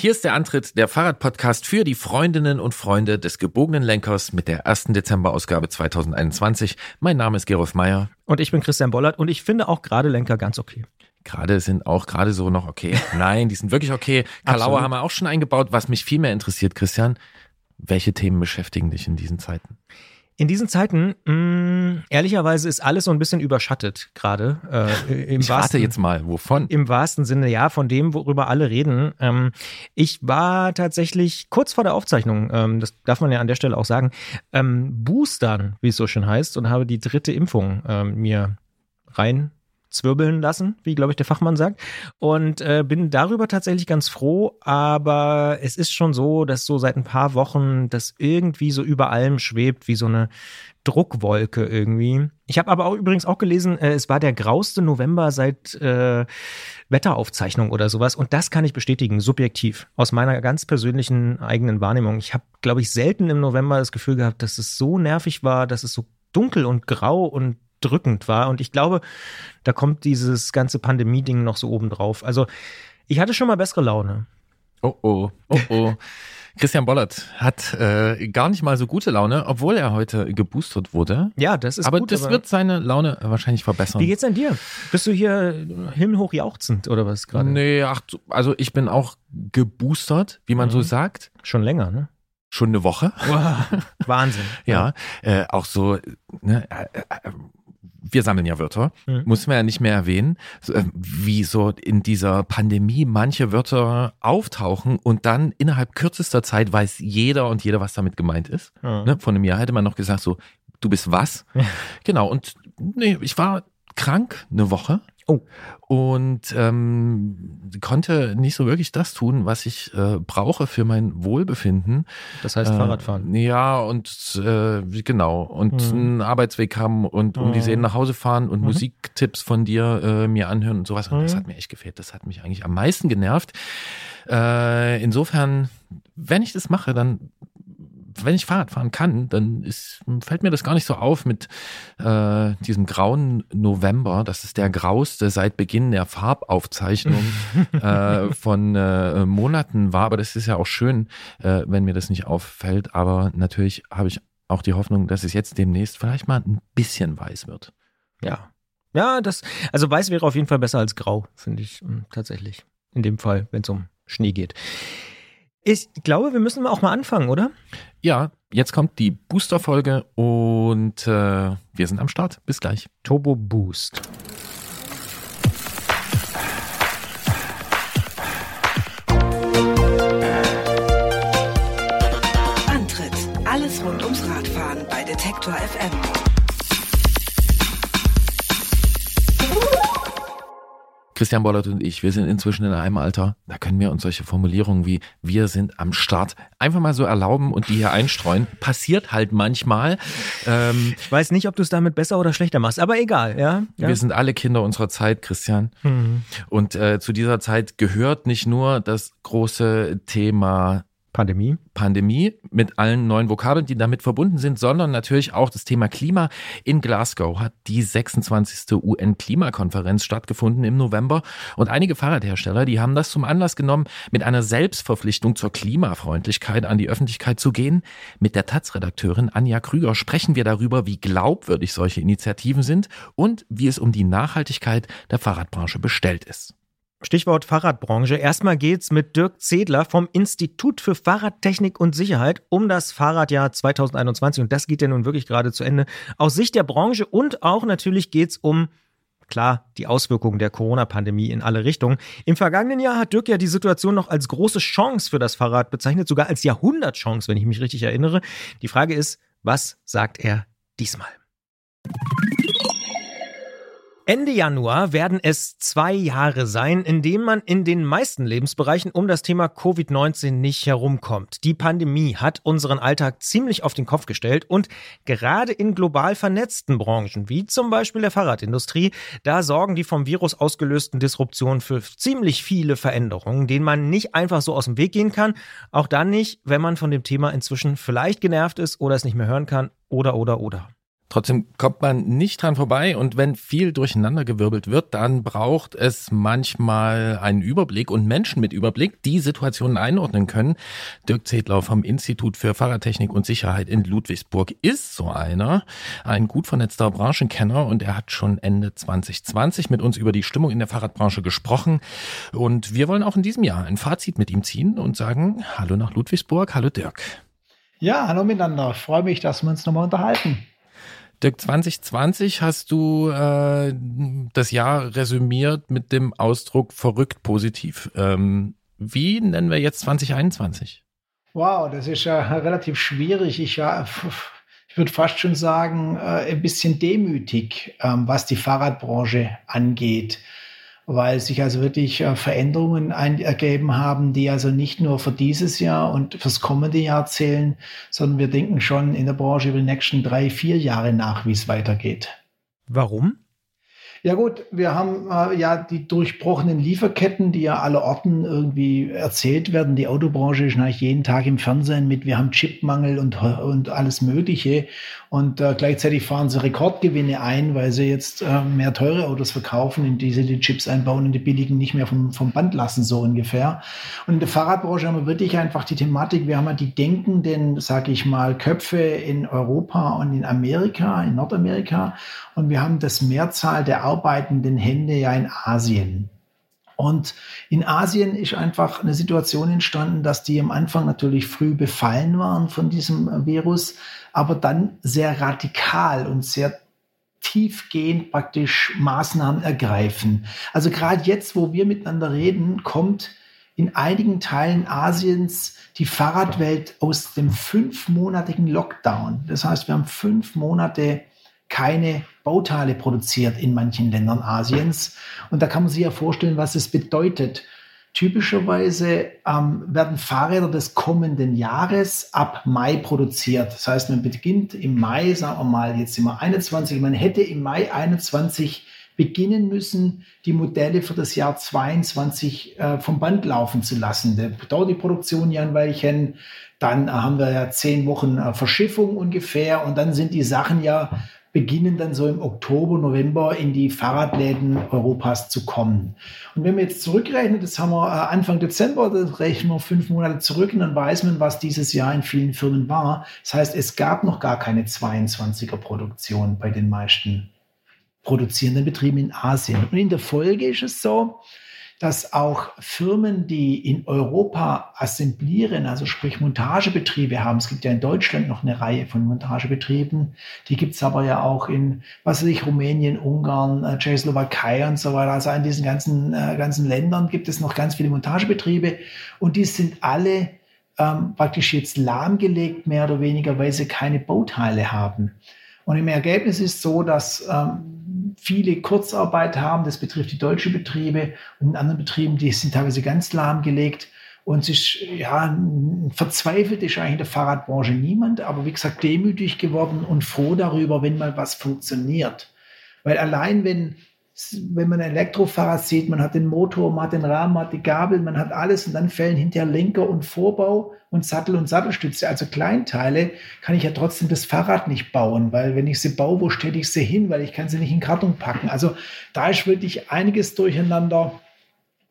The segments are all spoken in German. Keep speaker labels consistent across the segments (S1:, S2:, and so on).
S1: Hier ist der Antritt der Fahrradpodcast für die Freundinnen und Freunde des gebogenen Lenkers mit der ersten Dezemberausgabe 2021. Mein Name ist Gerolf Meyer.
S2: Und ich bin Christian Bollert und ich finde auch gerade Lenker ganz okay.
S1: Gerade sind auch gerade so noch okay. Nein, die sind wirklich okay. Kalauer haben wir auch schon eingebaut. Was mich viel mehr interessiert, Christian, welche Themen beschäftigen dich in diesen Zeiten?
S2: In diesen Zeiten, mh, mm, ehrlicherweise, ist alles so ein bisschen überschattet gerade.
S1: Äh, ich warte jetzt mal, wovon?
S2: Im wahrsten Sinne, ja, von dem, worüber alle reden. Ähm, ich war tatsächlich kurz vor der Aufzeichnung, ähm, das darf man ja an der Stelle auch sagen, ähm, boostern, wie es so schön heißt, und habe die dritte Impfung ähm, mir rein zwirbeln lassen, wie glaube ich der Fachmann sagt. Und äh, bin darüber tatsächlich ganz froh, aber es ist schon so, dass so seit ein paar Wochen das irgendwie so über allem schwebt, wie so eine Druckwolke irgendwie. Ich habe aber auch übrigens auch gelesen, äh, es war der grauste November seit äh, Wetteraufzeichnung oder sowas. Und das kann ich bestätigen, subjektiv, aus meiner ganz persönlichen eigenen Wahrnehmung. Ich habe, glaube ich, selten im November das Gefühl gehabt, dass es so nervig war, dass es so dunkel und grau und drückend war. Und ich glaube, da kommt dieses ganze Pandemie-Ding noch so oben drauf. Also ich hatte schon mal bessere Laune.
S1: Oh oh, oh oh. Christian Bollert hat äh, gar nicht mal so gute Laune, obwohl er heute geboostert wurde.
S2: Ja, das ist
S1: aber
S2: gut.
S1: Das aber das wird seine Laune wahrscheinlich verbessern.
S2: Wie geht's denn dir? Bist du hier himmelhoch jauchzend oder was gerade?
S1: Nee, ach, also ich bin auch geboostert, wie man mhm. so sagt.
S2: Schon länger, ne?
S1: Schon eine Woche.
S2: Wow, Wahnsinn.
S1: ja, äh, auch so, ne, äh, äh, wir sammeln ja Wörter, mhm. muss man ja nicht mehr erwähnen, äh, wie so in dieser Pandemie manche Wörter auftauchen und dann innerhalb kürzester Zeit weiß jeder und jeder, was damit gemeint ist. Mhm. Ne? Von einem Jahr hätte man noch gesagt, so, du bist was? Ja. Genau, und nee, ich war krank eine Woche Oh. Und ähm, konnte nicht so wirklich das tun, was ich äh, brauche für mein Wohlbefinden.
S2: Das heißt äh, Fahrradfahren.
S1: Ja, und äh, genau. Und mhm. einen Arbeitsweg haben und um mhm. die Seen nach Hause fahren und mhm. Musiktipps von dir äh, mir anhören und sowas. Und das mhm. hat mir echt gefehlt. Das hat mich eigentlich am meisten genervt. Äh, insofern, wenn ich das mache, dann wenn ich Fahrrad fahren kann, dann ist, fällt mir das gar nicht so auf mit äh, diesem grauen November. Das ist der grauste seit Beginn der Farbaufzeichnung äh, von äh, Monaten war. Aber das ist ja auch schön, äh, wenn mir das nicht auffällt. Aber natürlich habe ich auch die Hoffnung, dass es jetzt demnächst vielleicht mal ein bisschen weiß wird.
S2: Ja. Ja, das, also weiß wäre auf jeden Fall besser als grau, finde ich hm, tatsächlich. In dem Fall, wenn es um Schnee geht. Ich glaube, wir müssen auch mal anfangen, oder?
S1: Ja, jetzt kommt die Booster-Folge und äh, wir sind am Start. Bis gleich.
S2: Turbo Boost.
S3: Antritt: Alles rund ums Radfahren bei Detektor FM.
S1: Christian Bollert und ich, wir sind inzwischen in einem Alter, da können wir uns solche Formulierungen wie wir sind am Start einfach mal so erlauben und die hier einstreuen. Passiert halt manchmal.
S2: Ähm, ich weiß nicht, ob du es damit besser oder schlechter machst, aber egal, ja.
S1: ja. Wir sind alle Kinder unserer Zeit, Christian. Mhm. Und äh, zu dieser Zeit gehört nicht nur das große Thema
S2: Pandemie.
S1: Pandemie mit allen neuen Vokabeln, die damit verbunden sind, sondern natürlich auch das Thema Klima. In Glasgow hat die 26. UN-Klimakonferenz stattgefunden im November und einige Fahrradhersteller, die haben das zum Anlass genommen, mit einer Selbstverpflichtung zur Klimafreundlichkeit an die Öffentlichkeit zu gehen. Mit der Taz-Redakteurin Anja Krüger sprechen wir darüber, wie glaubwürdig solche Initiativen sind und wie es um die Nachhaltigkeit der Fahrradbranche bestellt ist.
S2: Stichwort Fahrradbranche. Erstmal geht's mit Dirk Zedler vom Institut für Fahrradtechnik und Sicherheit um das Fahrradjahr 2021. Und das geht ja nun wirklich gerade zu Ende. Aus Sicht der Branche und auch natürlich geht's um Klar, die Auswirkungen der Corona-Pandemie in alle Richtungen. Im vergangenen Jahr hat Dirk ja die Situation noch als große Chance für das Fahrrad bezeichnet, sogar als Jahrhundertchance, wenn ich mich richtig erinnere. Die Frage ist, was sagt er diesmal? Ende Januar werden es zwei Jahre sein, in denen man in den meisten Lebensbereichen um das Thema Covid-19 nicht herumkommt. Die Pandemie hat unseren Alltag ziemlich auf den Kopf gestellt und gerade in global vernetzten Branchen, wie zum Beispiel der Fahrradindustrie, da sorgen die vom Virus ausgelösten Disruptionen für ziemlich viele Veränderungen, denen man nicht einfach so aus dem Weg gehen kann. Auch dann nicht, wenn man von dem Thema inzwischen vielleicht genervt ist oder es nicht mehr hören kann oder oder oder.
S1: Trotzdem kommt man nicht dran vorbei und wenn viel durcheinandergewirbelt wird, dann braucht es manchmal einen Überblick und Menschen mit Überblick, die Situationen einordnen können. Dirk Zedler vom Institut für Fahrradtechnik und Sicherheit in Ludwigsburg ist so einer, ein gut vernetzter Branchenkenner und er hat schon Ende 2020 mit uns über die Stimmung in der Fahrradbranche gesprochen und wir wollen auch in diesem Jahr ein Fazit mit ihm ziehen und sagen Hallo nach Ludwigsburg, hallo Dirk.
S4: Ja, hallo miteinander. freue mich, dass wir uns nochmal unterhalten.
S1: Dirk, 2020 hast du äh, das Jahr resümiert mit dem Ausdruck verrückt positiv. Ähm, wie nennen wir jetzt 2021?
S4: Wow, das ist ja relativ schwierig. Ich, ja, ich würde fast schon sagen, äh, ein bisschen demütig, ähm, was die Fahrradbranche angeht weil sich also wirklich äh, Veränderungen ergeben haben, die also nicht nur für dieses Jahr und fürs kommende Jahr zählen, sondern wir denken schon in der Branche über die nächsten drei, vier Jahre nach, wie es weitergeht.
S2: Warum?
S4: Ja gut, wir haben äh, ja die durchbrochenen Lieferketten, die ja alle Orten irgendwie erzählt werden. Die Autobranche eigentlich jeden Tag im Fernsehen mit, wir haben Chipmangel und, und alles Mögliche. Und äh, gleichzeitig fahren sie Rekordgewinne ein, weil sie jetzt äh, mehr teure Autos verkaufen, in die sie die Chips einbauen und die billigen nicht mehr vom, vom Band lassen, so ungefähr. Und in der Fahrradbranche haben wir wirklich einfach die Thematik, wir haben ja die denkenden, sage ich mal, Köpfe in Europa und in Amerika, in Nordamerika. Und wir haben das Mehrzahl der arbeitenden Hände ja in Asien. Und in Asien ist einfach eine Situation entstanden, dass die am Anfang natürlich früh befallen waren von diesem Virus, aber dann sehr radikal und sehr tiefgehend praktisch Maßnahmen ergreifen. Also gerade jetzt, wo wir miteinander reden, kommt in einigen Teilen Asiens die Fahrradwelt aus dem fünfmonatigen Lockdown. Das heißt, wir haben fünf Monate keine Bauteile produziert in manchen Ländern Asiens. Und da kann man sich ja vorstellen, was es bedeutet. Typischerweise ähm, werden Fahrräder des kommenden Jahres ab Mai produziert. Das heißt, man beginnt im Mai, sagen wir mal, jetzt sind wir 21, man hätte im Mai 21 beginnen müssen, die Modelle für das Jahr 22 äh, vom Band laufen zu lassen. Da dauert die Produktion ja ein Weilchen. Dann äh, haben wir ja zehn Wochen äh, Verschiffung ungefähr und dann sind die Sachen ja beginnen dann so im Oktober, November in die Fahrradläden Europas zu kommen. Und wenn wir jetzt zurückrechnen, das haben wir äh, Anfang Dezember, dann rechnen wir fünf Monate zurück und dann weiß man, was dieses Jahr in vielen Firmen war. Das heißt, es gab noch gar keine 22er Produktion bei den meisten produzierenden Betrieben in Asien. Und in der Folge ist es so, dass auch Firmen, die in Europa assemblieren, also sprich Montagebetriebe haben, es gibt ja in Deutschland noch eine Reihe von Montagebetrieben, die gibt es aber ja auch in, was weiß ich, Rumänien, Ungarn, äh, Tschechoslowakei und so weiter. Also in diesen ganzen, äh, ganzen Ländern gibt es noch ganz viele Montagebetriebe und die sind alle ähm, praktisch jetzt lahmgelegt, mehr oder weniger, weil sie keine Bauteile haben. Und im Ergebnis ist so, dass ähm, viele Kurzarbeit haben. Das betrifft die deutschen Betriebe und in anderen Betrieben, die sind teilweise ganz lahmgelegt. Und ist, ja, verzweifelt ist eigentlich in der Fahrradbranche niemand, aber wie gesagt, demütig geworden und froh darüber, wenn mal was funktioniert. Weil allein wenn wenn man ein Elektrofahrrad sieht, man hat den Motor, man hat den Rahmen, man hat die Gabel, man hat alles und dann fällen hinterher Lenker und Vorbau und Sattel und Sattelstütze, also Kleinteile, kann ich ja trotzdem das Fahrrad nicht bauen, weil wenn ich sie baue, wo stelle ich sie hin, weil ich kann sie nicht in Karton packen. Also da ist wirklich einiges durcheinander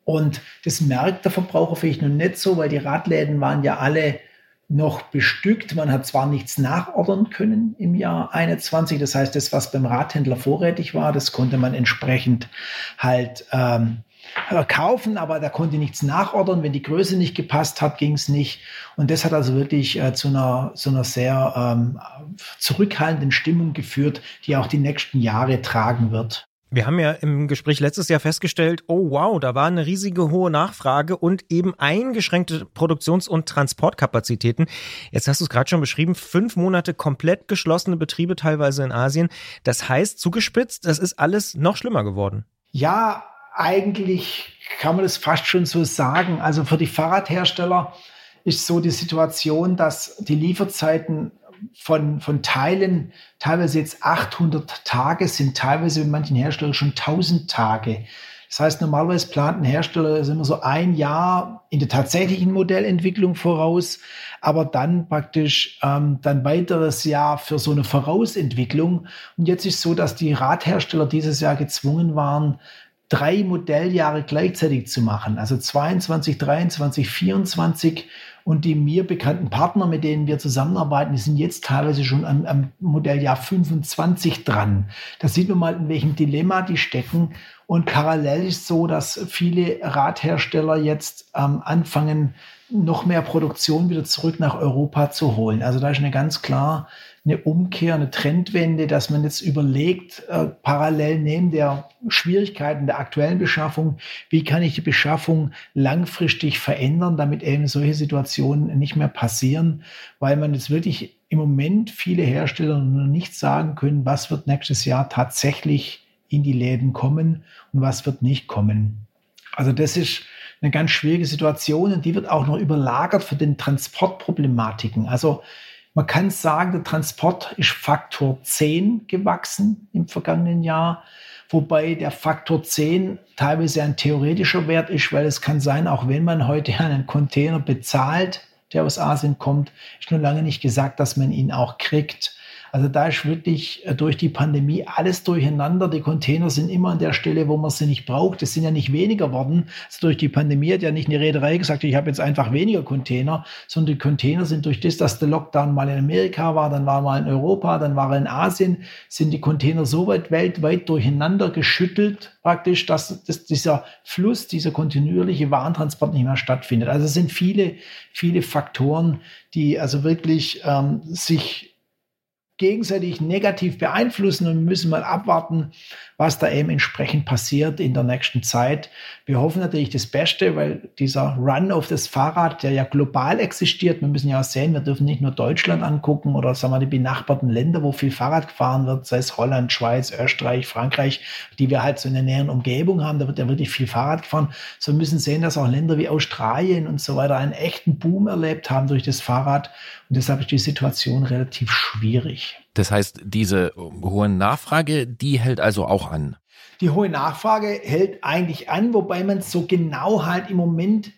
S4: und das merkt der Verbraucher vielleicht noch nicht so, weil die Radläden waren ja alle noch bestückt. Man hat zwar nichts nachordern können im Jahr 21, das heißt, das, was beim Radhändler vorrätig war, das konnte man entsprechend halt ähm, kaufen, aber da konnte nichts nachordern. Wenn die Größe nicht gepasst hat, ging es nicht. Und das hat also wirklich äh, zu, einer, zu einer sehr ähm, zurückhaltenden Stimmung geführt, die auch die nächsten Jahre tragen wird.
S2: Wir haben ja im Gespräch letztes Jahr festgestellt, oh wow, da war eine riesige hohe Nachfrage und eben eingeschränkte Produktions- und Transportkapazitäten. Jetzt hast du es gerade schon beschrieben, fünf Monate komplett geschlossene Betriebe teilweise in Asien. Das heißt, zugespitzt, das ist alles noch schlimmer geworden.
S4: Ja, eigentlich kann man das fast schon so sagen. Also für die Fahrradhersteller ist so die Situation, dass die Lieferzeiten von, von Teilen teilweise jetzt 800 Tage sind, teilweise in manchen Herstellern schon 1000 Tage. Das heißt, normalerweise plant ein Hersteller ist immer so ein Jahr in der tatsächlichen Modellentwicklung voraus, aber dann praktisch ähm, dann weiteres Jahr für so eine Vorausentwicklung. Und jetzt ist so, dass die Radhersteller dieses Jahr gezwungen waren, drei Modelljahre gleichzeitig zu machen, also 22, 23, 24 und die mir bekannten Partner, mit denen wir zusammenarbeiten, die sind jetzt teilweise schon am, am Modelljahr 25 dran. Da sieht man mal, in welchem Dilemma die stecken. Und parallel ist so, dass viele Radhersteller jetzt ähm, anfangen, noch mehr Produktion wieder zurück nach Europa zu holen. Also da ist eine ganz klar eine Umkehr, eine Trendwende, dass man jetzt überlegt, äh, parallel neben der Schwierigkeiten der aktuellen Beschaffung, wie kann ich die Beschaffung langfristig verändern, damit eben solche Situationen nicht mehr passieren, weil man jetzt wirklich im Moment viele Hersteller noch nicht sagen können, was wird nächstes Jahr tatsächlich in die Läden kommen und was wird nicht kommen. Also das ist eine ganz schwierige Situation und die wird auch noch überlagert für den Transportproblematiken. Also man kann sagen, der Transport ist Faktor 10 gewachsen im vergangenen Jahr, wobei der Faktor 10 teilweise ein theoretischer Wert ist, weil es kann sein, auch wenn man heute einen Container bezahlt, der aus Asien kommt, ist nur lange nicht gesagt, dass man ihn auch kriegt. Also da ist wirklich äh, durch die Pandemie alles durcheinander. Die Container sind immer an der Stelle, wo man sie nicht braucht. Es sind ja nicht weniger worden. Also durch die Pandemie hat ja nicht eine Reederei gesagt, ich habe jetzt einfach weniger Container, sondern die Container sind durch das, dass der Lockdown mal in Amerika war, dann war mal in Europa, dann war er in Asien, sind die Container so weit weltweit durcheinander geschüttelt praktisch, dass, dass dieser Fluss, dieser kontinuierliche Warentransport nicht mehr stattfindet. Also es sind viele, viele Faktoren, die also wirklich ähm, sich gegenseitig negativ beeinflussen und wir müssen mal abwarten, was da eben entsprechend passiert in der nächsten Zeit. Wir hoffen natürlich das Beste, weil dieser Run auf das Fahrrad, der ja global existiert, wir müssen ja auch sehen, wir dürfen nicht nur Deutschland angucken oder sagen wir die benachbarten Länder, wo viel Fahrrad gefahren wird, sei es Holland, Schweiz, Österreich, Frankreich, die wir halt so in der näheren Umgebung haben, da wird ja wirklich viel Fahrrad gefahren. So wir müssen sehen, dass auch Länder wie Australien und so weiter einen echten Boom erlebt haben durch das Fahrrad und deshalb ist die Situation relativ schwierig.
S1: Das heißt, diese hohe Nachfrage, die hält also auch an.
S4: Die hohe Nachfrage hält eigentlich an, wobei man es so genau halt im Moment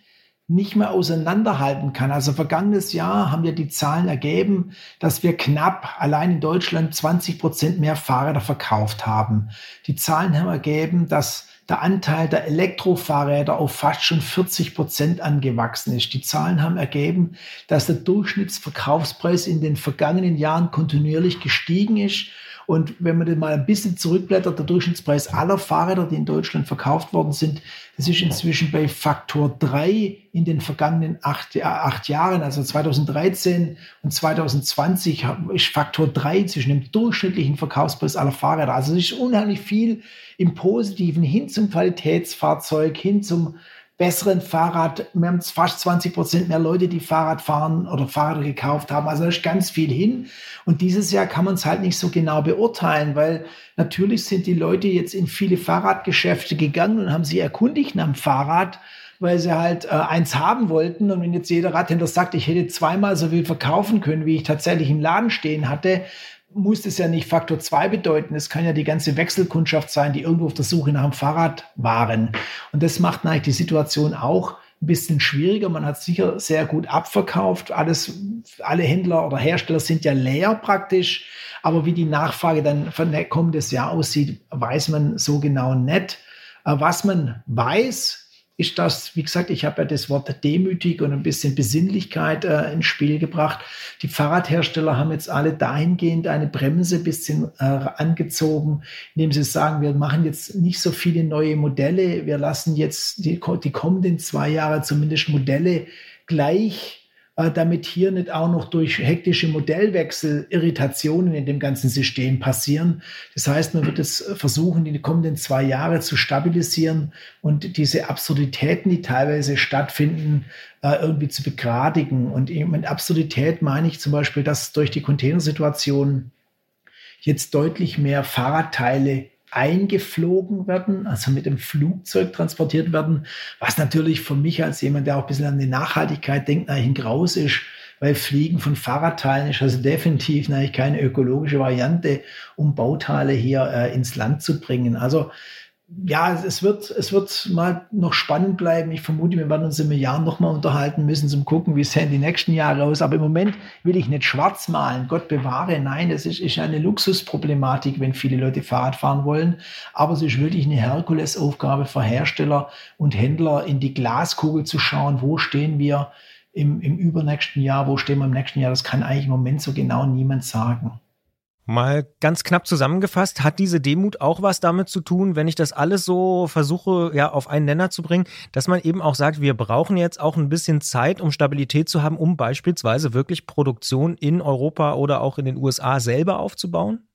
S4: nicht mehr auseinanderhalten kann. Also vergangenes Jahr haben wir die Zahlen ergeben, dass wir knapp allein in Deutschland 20 Prozent mehr Fahrräder verkauft haben. Die Zahlen haben ergeben, dass der Anteil der Elektrofahrräder auf fast schon 40 Prozent angewachsen ist. Die Zahlen haben ergeben, dass der Durchschnittsverkaufspreis in den vergangenen Jahren kontinuierlich gestiegen ist und wenn man den mal ein bisschen zurückblättert, der Durchschnittspreis aller Fahrräder, die in Deutschland verkauft worden sind, das ist inzwischen bei Faktor 3 in den vergangenen acht, äh, acht Jahren, also 2013 und 2020 ist Faktor 3 zwischen dem durchschnittlichen Verkaufspreis aller Fahrräder. Also es ist unheimlich viel im Positiven hin zum Qualitätsfahrzeug, hin zum besseren Fahrrad. Wir haben fast 20 Prozent mehr Leute, die Fahrrad fahren oder Fahrräder gekauft haben. Also da ist ganz viel hin. Und dieses Jahr kann man es halt nicht so genau beurteilen, weil natürlich sind die Leute jetzt in viele Fahrradgeschäfte gegangen und haben sich erkundigt nach dem Fahrrad weil sie halt äh, eins haben wollten. Und wenn jetzt jeder Radhändler sagt, ich hätte zweimal so viel verkaufen können, wie ich tatsächlich im Laden stehen hatte, muss das ja nicht Faktor 2 bedeuten. Es kann ja die ganze Wechselkundschaft sein, die irgendwo auf der Suche nach einem Fahrrad waren. Und das macht natürlich die Situation auch ein bisschen schwieriger. Man hat sicher sehr gut abverkauft. Alles, alle Händler oder Hersteller sind ja leer praktisch. Aber wie die Nachfrage dann von kommendes Jahr aussieht, weiß man so genau nicht. Äh, was man weiß, ist das, wie gesagt, ich habe ja das Wort demütig und ein bisschen Besinnlichkeit äh, ins Spiel gebracht. Die Fahrradhersteller haben jetzt alle dahingehend eine Bremse ein bisschen äh, angezogen, indem sie sagen, wir machen jetzt nicht so viele neue Modelle, wir lassen jetzt die, die kommenden zwei Jahre zumindest Modelle gleich damit hier nicht auch noch durch hektische Modellwechsel Irritationen in dem ganzen System passieren. Das heißt, man wird es versuchen, die kommenden zwei Jahre zu stabilisieren und diese Absurditäten, die teilweise stattfinden, äh, irgendwie zu begradigen. Und mit Absurdität meine ich zum Beispiel, dass durch die Containersituation jetzt deutlich mehr Fahrradteile eingeflogen werden, also mit dem Flugzeug transportiert werden, was natürlich für mich als jemand, der auch ein bisschen an die Nachhaltigkeit denkt, eigentlich ein Graus ist, weil Fliegen von Fahrradteilen ist also definitiv eigentlich keine ökologische Variante, um Bauteile hier äh, ins Land zu bringen. Also ja, es wird, es wird mal noch spannend bleiben. Ich vermute, wir werden uns im Jahr noch mal unterhalten müssen, zum gucken, wie sehen die nächsten Jahre aus. Aber im Moment will ich nicht schwarz malen. Gott bewahre. Nein, das ist, ist eine Luxusproblematik, wenn viele Leute Fahrrad fahren wollen. Aber es ist wirklich eine Herkulesaufgabe für Hersteller und Händler, in die Glaskugel zu schauen, wo stehen wir im, im übernächsten Jahr, wo stehen wir im nächsten Jahr. Das kann eigentlich im Moment so genau niemand sagen.
S2: Mal ganz knapp zusammengefasst, hat diese Demut auch was damit zu tun, wenn ich das alles so versuche, ja, auf einen Nenner zu bringen, dass man eben auch sagt, wir brauchen jetzt auch ein bisschen Zeit, um Stabilität zu haben, um beispielsweise wirklich Produktion in Europa oder auch in den USA selber aufzubauen?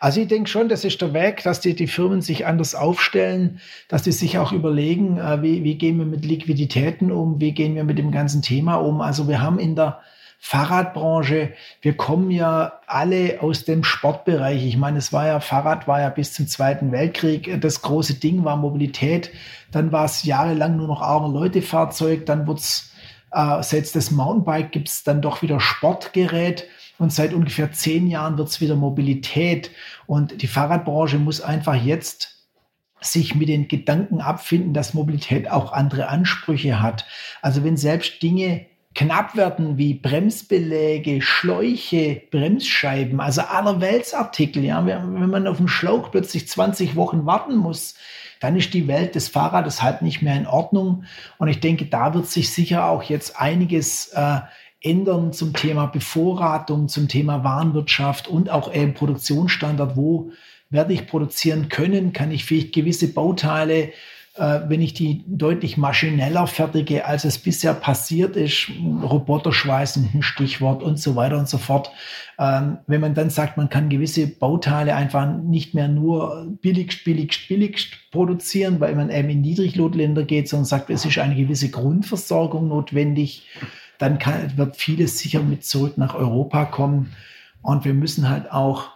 S4: Also ich denke schon, das ist der Weg, dass die, die Firmen sich anders aufstellen, dass die sich auch überlegen, äh, wie, wie gehen wir mit Liquiditäten um, wie gehen wir mit dem ganzen Thema um. Also wir haben in der Fahrradbranche, wir kommen ja alle aus dem Sportbereich. Ich meine, es war ja, Fahrrad war ja bis zum Zweiten Weltkrieg. Das große Ding war Mobilität. Dann war es jahrelang nur noch arme Leute-Fahrzeug. Dann wurde es, äh, seit das Mountainbike gibt es dann doch wieder Sportgerät. Und seit ungefähr zehn Jahren wird es wieder Mobilität. Und die Fahrradbranche muss einfach jetzt sich mit den Gedanken abfinden, dass Mobilität auch andere Ansprüche hat. Also wenn selbst Dinge knapp werden wie Bremsbeläge, Schläuche, Bremsscheiben, also allerweltsartikel. Ja, wenn man auf einen Schlauch plötzlich 20 Wochen warten muss, dann ist die Welt des Fahrrades halt nicht mehr in Ordnung. Und ich denke, da wird sich sicher auch jetzt einiges äh, ändern zum Thema Bevorratung, zum Thema Warenwirtschaft und auch eben Produktionsstandard. Wo werde ich produzieren können? Kann ich vielleicht gewisse Bauteile äh, wenn ich die deutlich maschineller fertige, als es bisher passiert ist, Roboterschweißen, ein Stichwort und so weiter und so fort. Ähm, wenn man dann sagt, man kann gewisse Bauteile einfach nicht mehr nur billigst, billigst, billigst produzieren, weil man eben in Niedriglotländer geht, sondern sagt, es ist eine gewisse Grundversorgung notwendig, dann kann, wird vieles sicher mit zurück nach Europa kommen. Und wir müssen halt auch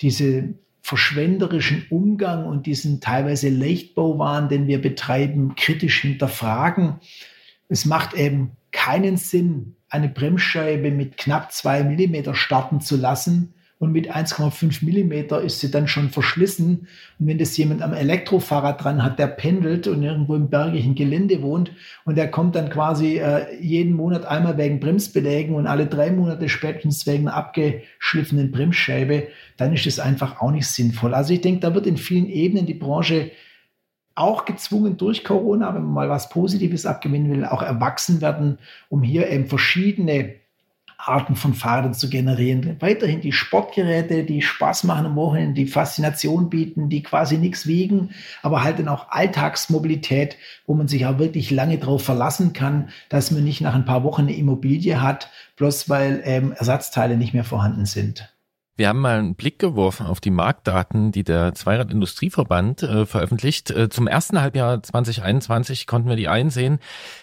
S4: diese verschwenderischen Umgang und diesen teilweise Leichtbauwahn, den wir betreiben, kritisch hinterfragen. Es macht eben keinen Sinn, eine Bremsscheibe mit knapp zwei Millimeter starten zu lassen, und mit 1,5 Millimeter ist sie dann schon verschlissen. Und wenn das jemand am Elektrofahrrad dran hat, der pendelt und irgendwo im bergigen Gelände wohnt und der kommt dann quasi äh, jeden Monat einmal wegen Bremsbelägen und alle drei Monate spätestens wegen einer abgeschliffenen Bremsscheibe, dann ist das einfach auch nicht sinnvoll. Also ich denke, da wird in vielen Ebenen die Branche auch gezwungen durch Corona, wenn man mal was Positives abgewinnen will, auch erwachsen werden, um hier eben verschiedene Arten von Fahrrädern zu generieren. Weiterhin die Sportgeräte, die Spaß machen am Wochenende, die Faszination bieten, die quasi nichts wiegen, aber halt dann auch Alltagsmobilität, wo man sich auch wirklich lange darauf verlassen kann, dass man nicht nach ein paar Wochen eine Immobilie hat, bloß weil ähm, Ersatzteile nicht mehr vorhanden sind.
S1: Wir haben mal einen Blick geworfen auf die Marktdaten, die der Zweiradindustrieverband äh, veröffentlicht. Äh, zum ersten Halbjahr 2021 konnten wir die einsehen.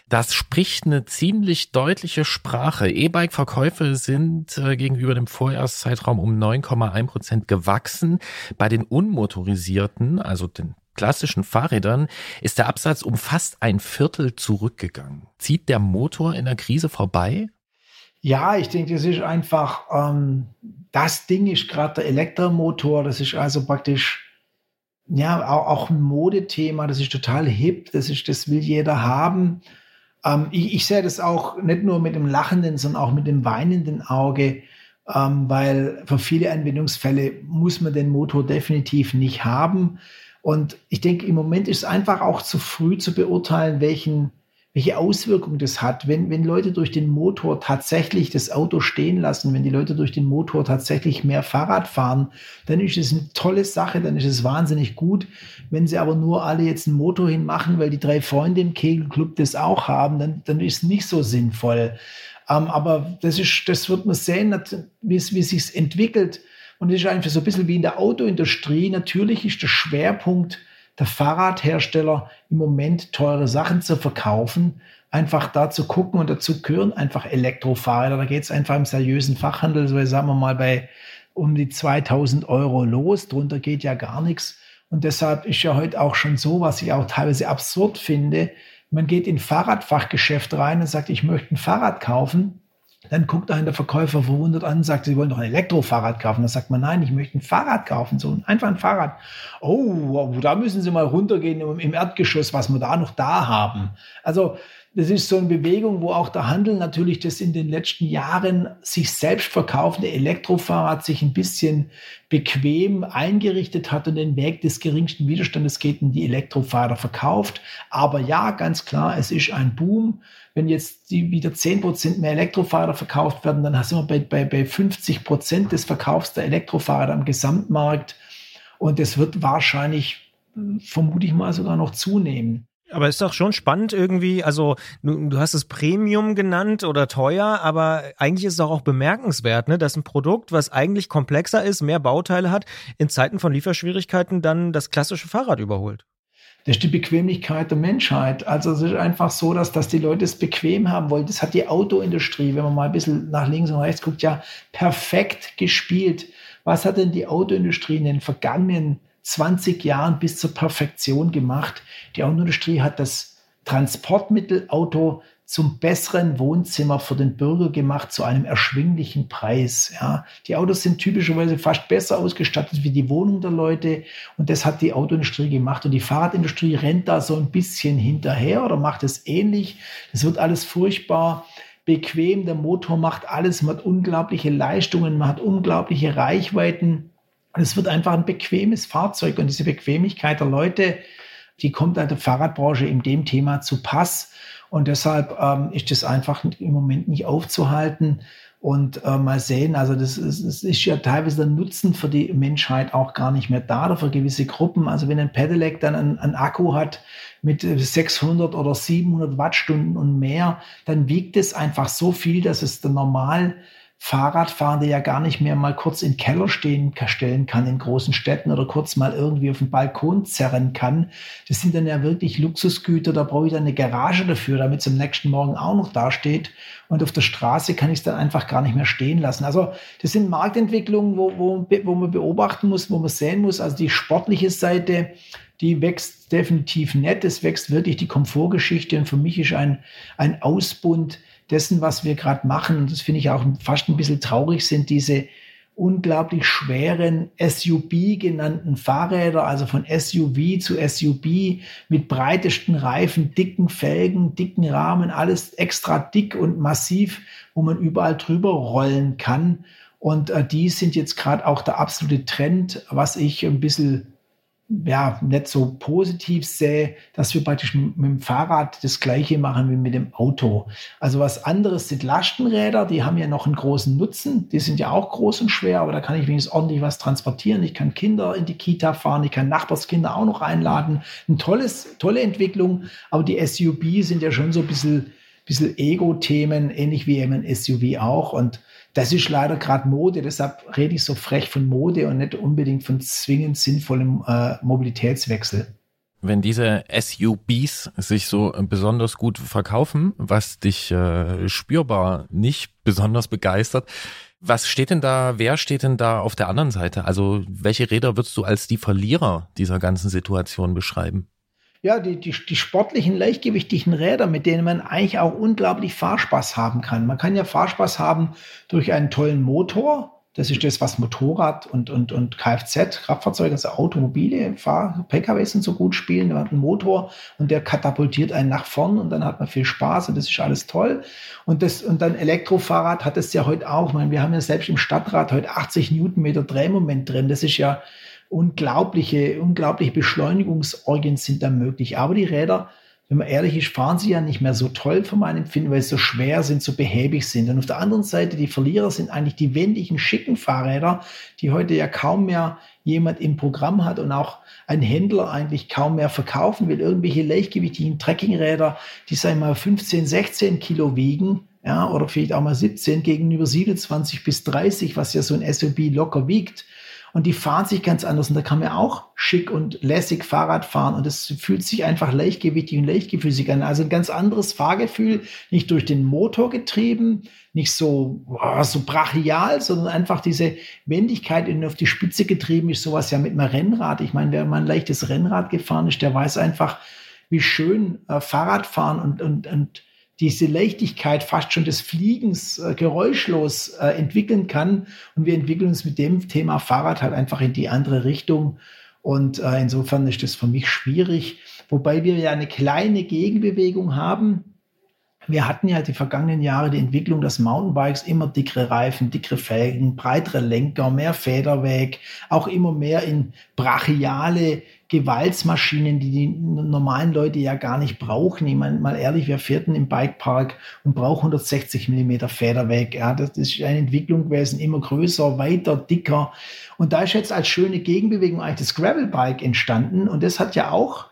S1: Das spricht eine ziemlich deutliche Sprache. E-Bike-Verkäufe sind äh, gegenüber dem Vorjahreszeitraum um 9,1 Prozent gewachsen. Bei den unmotorisierten, also den klassischen Fahrrädern, ist der Absatz um fast ein Viertel zurückgegangen. Zieht der Motor in der Krise vorbei?
S4: Ja, ich denke, das ist einfach, ähm, das Ding ist gerade der Elektromotor. Das ist also praktisch, ja, auch, auch, ein Modethema. Das ist total hip. Das ist, das will jeder haben. Ähm, ich, ich, sehe das auch nicht nur mit dem lachenden, sondern auch mit dem weinenden Auge, ähm, weil für viele Anwendungsfälle muss man den Motor definitiv nicht haben. Und ich denke, im Moment ist es einfach auch zu früh zu beurteilen, welchen welche Auswirkungen das hat, wenn, wenn Leute durch den Motor tatsächlich das Auto stehen lassen, wenn die Leute durch den Motor tatsächlich mehr Fahrrad fahren, dann ist es eine tolle Sache, dann ist es wahnsinnig gut. Wenn sie aber nur alle jetzt einen Motor hinmachen, weil die drei Freunde im Kegelclub das auch haben, dann, dann ist es nicht so sinnvoll. Ähm, aber das ist, das wird man sehen, wie es, sich entwickelt. Und es ist einfach so ein bisschen wie in der Autoindustrie. Natürlich ist der Schwerpunkt der Fahrradhersteller im Moment teure Sachen zu verkaufen, einfach da zu gucken und dazu gehören einfach Elektrofahrräder. Da geht es einfach im seriösen Fachhandel, so sagen wir mal bei um die 2000 Euro los. Drunter geht ja gar nichts. Und deshalb ist ja heute auch schon so, was ich auch teilweise absurd finde. Man geht in Fahrradfachgeschäft rein und sagt, ich möchte ein Fahrrad kaufen. Dann guckt einen der Verkäufer verwundert an und sagt, Sie wollen doch ein Elektrofahrrad kaufen. Dann sagt man, nein, ich möchte ein Fahrrad kaufen, so einfach ein Fahrrad. Oh, da müssen Sie mal runtergehen im Erdgeschoss, was wir da noch da haben. Also das ist so eine Bewegung, wo auch der Handel natürlich das in den letzten Jahren sich selbst verkaufende Elektrofahrrad sich ein bisschen bequem eingerichtet hat und den Weg des geringsten Widerstandes geht und die Elektrofahrräder verkauft. Aber ja, ganz klar, es ist ein Boom. Wenn jetzt die wieder 10% mehr Elektrofahrräder verkauft werden, dann sind wir bei, bei, bei 50% des Verkaufs der Elektrofahrräder am Gesamtmarkt. Und es wird wahrscheinlich, vermute ich mal, sogar noch zunehmen.
S2: Aber ist doch schon spannend irgendwie, also du, du, hast es Premium genannt oder teuer, aber eigentlich ist es doch auch bemerkenswert, ne, dass ein Produkt, was eigentlich komplexer ist, mehr Bauteile hat, in Zeiten von Lieferschwierigkeiten dann das klassische Fahrrad überholt.
S4: Das ist die Bequemlichkeit der Menschheit. Also es ist einfach so, dass, dass die Leute es bequem haben wollen. Das hat die Autoindustrie, wenn man mal ein bisschen nach links und rechts guckt, ja perfekt gespielt. Was hat denn die Autoindustrie in den vergangenen 20 Jahren bis zur Perfektion gemacht. Die Autoindustrie hat das Transportmittelauto zum besseren Wohnzimmer für den Bürger gemacht, zu einem erschwinglichen Preis. Ja. Die Autos sind typischerweise fast besser ausgestattet wie die Wohnung der Leute und das hat die Autoindustrie gemacht und die Fahrradindustrie rennt da so ein bisschen hinterher oder macht es ähnlich. Das wird alles furchtbar bequem, der Motor macht alles, man hat unglaubliche Leistungen, man hat unglaubliche Reichweiten. Es wird einfach ein bequemes Fahrzeug und diese Bequemlichkeit der Leute, die kommt an der Fahrradbranche in dem Thema zu Pass. Und deshalb ähm, ist das einfach im Moment nicht aufzuhalten. Und äh, mal sehen, also das ist, das ist ja teilweise der Nutzen für die Menschheit auch gar nicht mehr da oder für gewisse Gruppen. Also wenn ein Pedelec dann einen, Akku hat mit 600 oder 700 Wattstunden und mehr, dann wiegt es einfach so viel, dass es der normal Fahrradfahrende ja gar nicht mehr mal kurz in Keller stehen, stellen kann in großen Städten oder kurz mal irgendwie auf den Balkon zerren kann. Das sind dann ja wirklich Luxusgüter, da brauche ich dann eine Garage dafür, damit es am nächsten Morgen auch noch dasteht. Und auf der Straße kann ich es dann einfach gar nicht mehr stehen lassen. Also das sind Marktentwicklungen, wo, wo, wo man beobachten muss, wo man sehen muss. Also die sportliche Seite, die wächst definitiv nett. Es wächst wirklich die Komfortgeschichte und für mich ist ein, ein Ausbund dessen, was wir gerade machen, und das finde ich auch fast ein bisschen traurig, sind diese unglaublich schweren SUV genannten Fahrräder, also von SUV zu SUV mit breitesten Reifen, dicken Felgen, dicken Rahmen, alles extra dick und massiv, wo man überall drüber rollen kann. Und äh, die sind jetzt gerade auch der absolute Trend, was ich ein bisschen ja, nicht so positiv sehe, dass wir praktisch mit, dem Fahrrad das Gleiche machen wie mit dem Auto. Also was anderes sind Lastenräder, die haben ja noch einen großen Nutzen. Die sind ja auch groß und schwer, aber da kann ich wenigstens ordentlich was transportieren. Ich kann Kinder in die Kita fahren, ich kann Nachbarskinder auch noch einladen. Ein tolles, tolle Entwicklung, aber die SUV sind ja schon so ein bisschen, bisschen Ego-Themen, ähnlich wie eben ein SUV auch. Und das ist leider gerade Mode, deshalb rede ich so frech von Mode und nicht unbedingt von zwingend sinnvollem äh, Mobilitätswechsel.
S1: Wenn diese SUVs sich so besonders gut verkaufen, was dich äh, spürbar nicht besonders begeistert, was steht denn da, wer steht denn da auf der anderen Seite? Also welche Räder würdest du als die Verlierer dieser ganzen Situation beschreiben?
S4: Ja, die, die, die sportlichen, leichtgewichtigen Räder, mit denen man eigentlich auch unglaublich Fahrspaß haben kann. Man kann ja Fahrspaß haben durch einen tollen Motor. Das ist das, was Motorrad und, und, und Kfz, Kraftfahrzeuge, also Automobile, Fahr PKWs sind so gut spielen. Man hat einen Motor und der katapultiert einen nach vorn und dann hat man viel Spaß und das ist alles toll. Und, das, und dann Elektrofahrrad hat es ja heute auch. Ich meine, wir haben ja selbst im Stadtrad heute 80 Newtonmeter Drehmoment drin. Das ist ja unglaubliche, unglaubliche Beschleunigungsorgien sind da möglich. Aber die Räder, wenn man ehrlich ist, fahren sie ja nicht mehr so toll für mein Empfinden, weil sie so schwer sind, so behäbig sind. Und auf der anderen Seite, die Verlierer sind eigentlich die wendigen, schicken Fahrräder, die heute ja kaum mehr jemand im Programm hat und auch ein Händler eigentlich kaum mehr verkaufen will. Irgendwelche leichtgewichtigen Trekkingräder, die sagen mal 15, 16 Kilo wiegen, ja, oder vielleicht auch mal 17 gegenüber 27 bis 30, was ja so ein SUV locker wiegt und die fahren sich ganz anders. Und da kann man auch schick und lässig Fahrrad fahren und es fühlt sich einfach leichtgewichtig und leichtgefüßig an. Also ein ganz anderes Fahrgefühl, nicht durch den Motor getrieben, nicht so, oh, so brachial, sondern einfach diese Wendigkeit in auf die Spitze getrieben ist sowas ja mit einem Rennrad. Ich meine, wer mal ein leichtes Rennrad gefahren ist, der weiß einfach, wie schön äh, Fahrradfahren und, und, und diese Leichtigkeit fast schon des Fliegens äh, geräuschlos äh, entwickeln kann. Und wir entwickeln uns mit dem Thema Fahrrad halt einfach in die andere Richtung. Und äh, insofern ist das für mich schwierig. Wobei wir ja eine kleine Gegenbewegung haben wir hatten ja die vergangenen Jahre die Entwicklung, dass Mountainbikes immer dickere Reifen, dickere Felgen, breitere Lenker, mehr Federweg, auch immer mehr in brachiale Gewaltsmaschinen, die die normalen Leute ja gar nicht brauchen. Ich meine, mal ehrlich, wer fährt denn im Bikepark und braucht 160 Millimeter Federweg? Ja, das ist eine Entwicklung gewesen, immer größer, weiter, dicker. Und da ist jetzt als schöne Gegenbewegung eigentlich das Gravelbike entstanden. Und das hat ja auch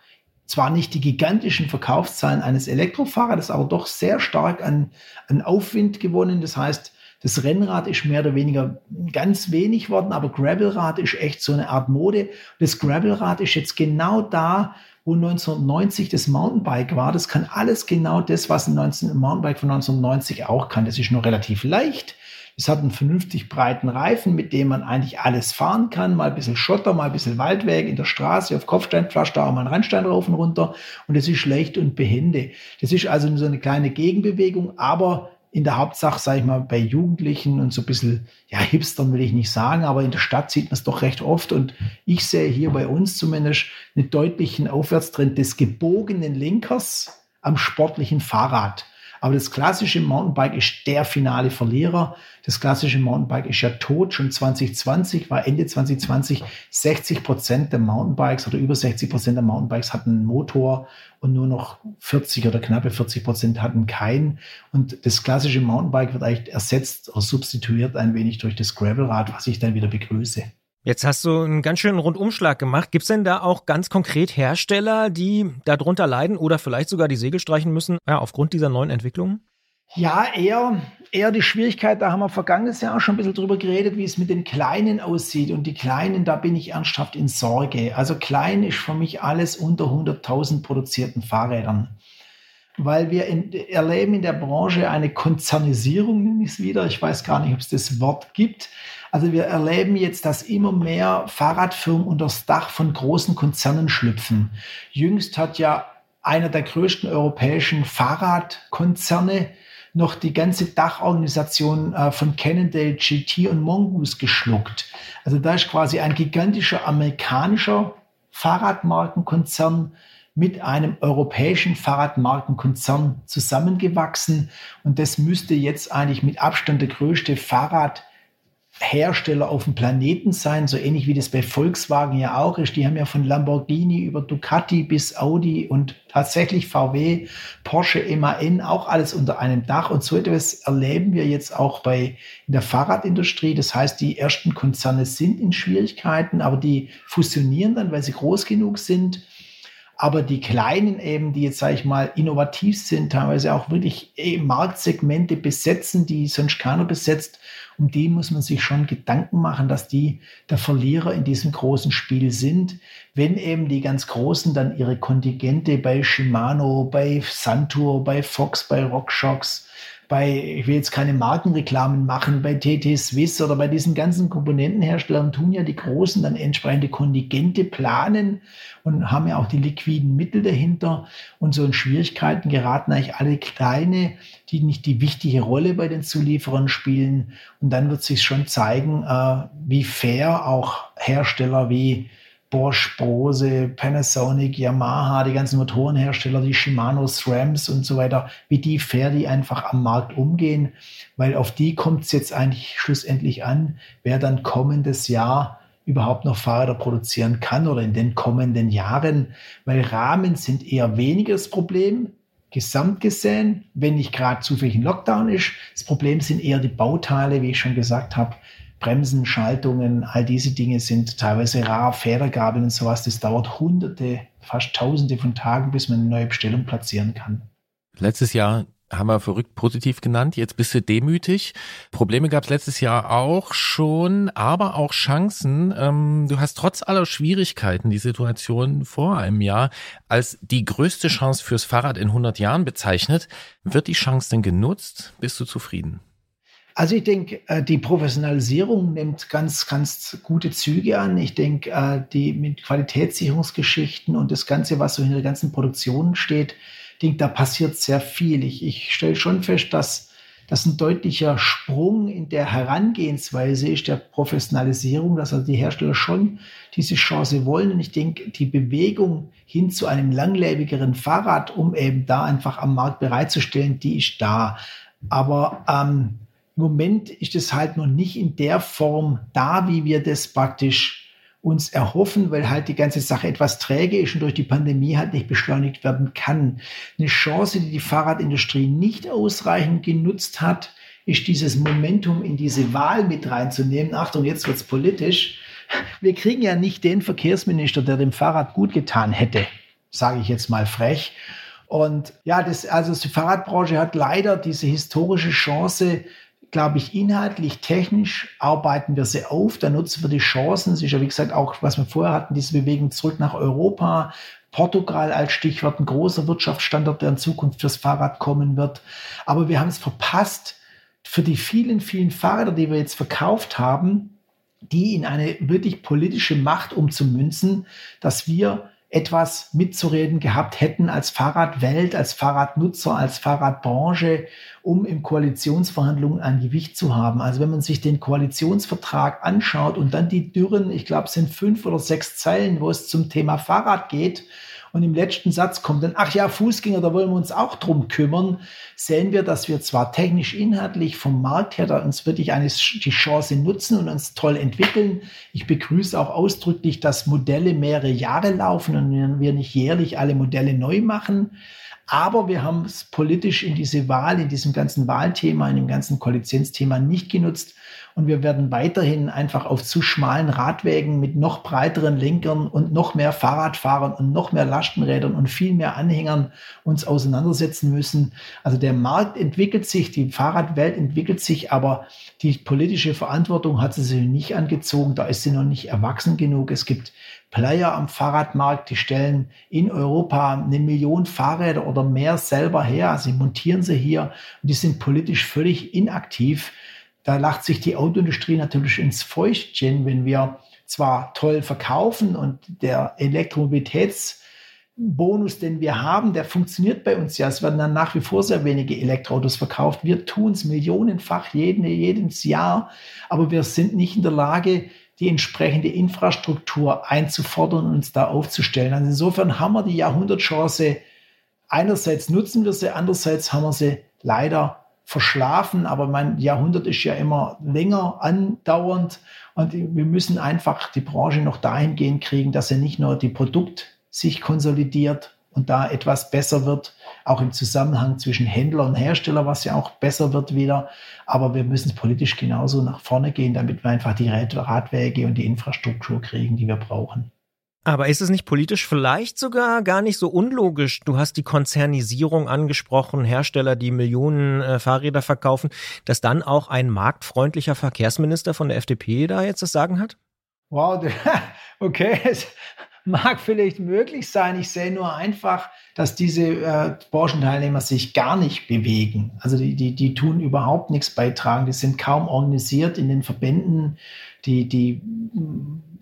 S4: zwar nicht die gigantischen Verkaufszahlen eines Elektrofahrrades, aber doch sehr stark an, an Aufwind gewonnen. Das heißt, das Rennrad ist mehr oder weniger ganz wenig worden, aber Gravelrad ist echt so eine Art Mode. Das Gravelrad ist jetzt genau da, wo 1990 das Mountainbike war. Das kann alles genau das, was ein, 19, Mountainbike von 1990 auch kann. Das ist nur relativ leicht. Es hat einen vernünftig breiten Reifen, mit dem man eigentlich alles fahren kann. Mal ein bisschen Schotter, mal ein bisschen Waldweg in der Straße, auf Kopfsteinpflaster, auch mal einen Randstein rauf und runter. Und es ist leicht und behende. Das ist also so eine kleine Gegenbewegung, aber in der Hauptsache, sage ich mal, bei Jugendlichen und so ein bisschen, ja, Hipstern will ich nicht sagen, aber in der Stadt sieht man es doch recht oft. Und ich sehe hier bei uns zumindest einen deutlichen Aufwärtstrend des gebogenen Lenkers am sportlichen Fahrrad. Aber das klassische Mountainbike ist der finale Verlierer. Das klassische Mountainbike ist ja tot. Schon 2020 war Ende 2020 60 Prozent der Mountainbikes oder über 60 Prozent der Mountainbikes hatten einen Motor und nur noch 40 oder knappe 40 Prozent hatten keinen. Und das klassische Mountainbike wird eigentlich ersetzt oder substituiert ein wenig durch das Gravelrad, was ich dann wieder begrüße.
S2: Jetzt hast du einen ganz schönen Rundumschlag gemacht. Gibt es denn da auch ganz konkret Hersteller, die darunter leiden oder vielleicht sogar die Segel streichen müssen, ja, aufgrund dieser neuen Entwicklungen?
S4: Ja, eher, eher die Schwierigkeit, da haben wir vergangenes Jahr auch schon ein bisschen drüber geredet, wie es mit den Kleinen aussieht. Und die Kleinen, da bin ich ernsthaft in Sorge. Also klein ist für mich alles unter 100.000 produzierten Fahrrädern. Weil wir in, erleben in der Branche eine Konzernisierung, nenne ich es wieder. Ich weiß gar nicht, ob es das Wort gibt. Also wir erleben jetzt, dass immer mehr Fahrradfirmen unter das Dach von großen Konzernen schlüpfen. Jüngst hat ja einer der größten europäischen Fahrradkonzerne noch die ganze Dachorganisation äh, von Cannondale, GT und Mongoose geschluckt. Also da ist quasi ein gigantischer amerikanischer Fahrradmarkenkonzern mit einem europäischen Fahrradmarkenkonzern zusammengewachsen. Und das müsste jetzt eigentlich mit Abstand der größte Fahrrad Hersteller auf dem Planeten sein, so ähnlich wie das bei Volkswagen ja auch ist. Die haben ja von Lamborghini über Ducati bis Audi und tatsächlich VW, Porsche, MAN auch alles unter einem Dach. Und so etwas erleben wir jetzt auch bei in der Fahrradindustrie. Das heißt, die ersten Konzerne sind in Schwierigkeiten, aber die fusionieren dann, weil sie groß genug sind. Aber die Kleinen eben, die jetzt, sage ich mal, innovativ sind, teilweise auch wirklich eh, Marktsegmente besetzen, die sonst keiner besetzt um die muss man sich schon Gedanken machen, dass die der Verlierer in diesem großen Spiel sind. Wenn eben die ganz Großen dann ihre Kontingente bei Shimano, bei Santur, bei Fox, bei RockShox, bei, ich will jetzt keine Markenreklamen machen, bei TT Swiss oder bei diesen ganzen Komponentenherstellern tun ja die Großen dann entsprechende Kontingente planen und haben ja auch die liquiden Mittel dahinter. Und so in Schwierigkeiten geraten eigentlich alle Kleine, die nicht die wichtige Rolle bei den Zulieferern spielen. Und dann wird sich schon zeigen, äh, wie fair auch Hersteller wie Bosch, Bose, Panasonic, Yamaha, die ganzen Motorenhersteller, die Shimano, SRAMs und so weiter, wie die fair die einfach am Markt umgehen, weil auf die kommt es jetzt eigentlich schlussendlich an, wer dann kommendes Jahr überhaupt noch Fahrräder produzieren kann oder in den kommenden Jahren, weil Rahmen sind eher weniger das Problem, gesamt gesehen, wenn nicht gerade zufällig ein Lockdown ist. Das Problem sind eher die Bauteile, wie ich schon gesagt habe, Bremsen, Schaltungen, all diese Dinge sind teilweise rar, Federgabeln und sowas. Das dauert hunderte, fast tausende von Tagen, bis man eine neue Bestellung platzieren kann.
S1: Letztes Jahr haben wir verrückt positiv genannt. Jetzt bist du demütig. Probleme gab es letztes Jahr auch schon, aber auch Chancen. Ähm, du hast trotz aller Schwierigkeiten die Situation vor einem Jahr als die größte Chance fürs Fahrrad in 100 Jahren bezeichnet. Wird die Chance denn genutzt? Bist du zufrieden?
S4: Also ich denke, äh, die Professionalisierung nimmt ganz, ganz gute Züge an. Ich denke, äh, die mit Qualitätssicherungsgeschichten und das Ganze, was so in der ganzen Produktion steht, denke, da passiert sehr viel. Ich, ich stelle schon fest, dass das ein deutlicher Sprung in der Herangehensweise ist, der Professionalisierung, dass also die Hersteller schon diese Chance wollen. Und ich denke, die Bewegung hin zu einem langlebigeren Fahrrad, um eben da einfach am Markt bereitzustellen, die ist da. Aber ähm, im Moment ist es halt noch nicht in der Form da, wie wir das praktisch uns erhoffen, weil halt die ganze Sache etwas träge ist und durch die Pandemie halt nicht beschleunigt werden kann. Eine Chance, die die Fahrradindustrie nicht ausreichend genutzt hat, ist dieses Momentum in diese Wahl mit reinzunehmen. Achtung, jetzt wird's politisch. Wir kriegen ja nicht den Verkehrsminister, der dem Fahrrad gut getan hätte, sage ich jetzt mal frech. Und ja, das, also die Fahrradbranche hat leider diese historische Chance glaube ich, inhaltlich, technisch arbeiten wir sie auf, da nutzen wir die Chancen. Es ist ja, wie gesagt, auch, was wir vorher hatten, diese Bewegung zurück nach Europa. Portugal als Stichwort, ein großer Wirtschaftsstandort, der in Zukunft fürs Fahrrad kommen wird. Aber wir haben es verpasst, für die vielen, vielen Fahrräder, die wir jetzt verkauft haben, die in eine wirklich politische Macht umzumünzen, dass wir etwas mitzureden gehabt hätten als Fahrradwelt, als Fahrradnutzer, als Fahrradbranche, um im Koalitionsverhandlungen ein Gewicht zu haben. Also wenn man sich den Koalitionsvertrag anschaut und dann die Dürren, ich glaube, es sind fünf oder sechs Zeilen, wo es zum Thema Fahrrad geht und im letzten Satz kommt dann, ach ja, Fußgänger, da wollen wir uns auch drum kümmern, sehen wir, dass wir zwar technisch inhaltlich vom Markt her da uns wirklich eine, die Chance nutzen und uns toll entwickeln. Ich begrüße auch ausdrücklich, dass Modelle mehrere Jahre laufen und wir nicht jährlich alle Modelle neu machen. Aber wir haben es politisch in diese Wahl, in diesem ganzen Wahlthema, in dem ganzen Koalitionsthema nicht genutzt. Und wir werden weiterhin einfach auf zu schmalen Radwegen mit noch breiteren Lenkern und noch mehr Fahrradfahrern und noch mehr Lastenrädern und viel mehr Anhängern uns auseinandersetzen müssen. Also der Markt entwickelt sich, die Fahrradwelt entwickelt sich, aber die politische Verantwortung hat sie sich nicht angezogen. Da ist sie noch nicht erwachsen genug. Es gibt Player am Fahrradmarkt, die stellen in Europa eine Million Fahrräder oder mehr selber her. Sie montieren sie hier und die sind politisch völlig inaktiv. Da lacht sich die Autoindustrie natürlich ins Feuchtchen, wenn wir zwar toll verkaufen und der Elektromobilitätsbonus, den wir haben, der funktioniert bei uns ja. Es werden dann nach wie vor sehr wenige Elektroautos verkauft. Wir tun es millionenfach jeden, jedes Jahr, aber wir sind nicht in der Lage, die entsprechende Infrastruktur einzufordern und uns da aufzustellen. Also insofern haben wir die Jahrhundertchance. Einerseits nutzen wir sie, andererseits haben wir sie leider verschlafen, aber mein Jahrhundert ist ja immer länger andauernd und wir müssen einfach die Branche noch dahingehend kriegen, dass sie nicht nur die Produkt sich konsolidiert und da etwas besser wird, auch im Zusammenhang zwischen Händler und Hersteller, was ja auch besser wird wieder. Aber wir müssen politisch genauso nach vorne gehen, damit wir einfach die Radwege und die Infrastruktur kriegen, die wir brauchen.
S2: Aber ist es nicht politisch vielleicht sogar gar nicht so unlogisch? Du hast die Konzernisierung angesprochen, Hersteller, die Millionen äh, Fahrräder verkaufen, dass dann auch ein marktfreundlicher Verkehrsminister von der FDP da jetzt das Sagen hat?
S4: Wow, okay, mag vielleicht möglich sein. Ich sehe nur einfach, dass diese äh, Branchenteilnehmer sich gar nicht bewegen. Also die, die, die tun überhaupt nichts beitragen. Die sind kaum organisiert in den Verbänden. Die, die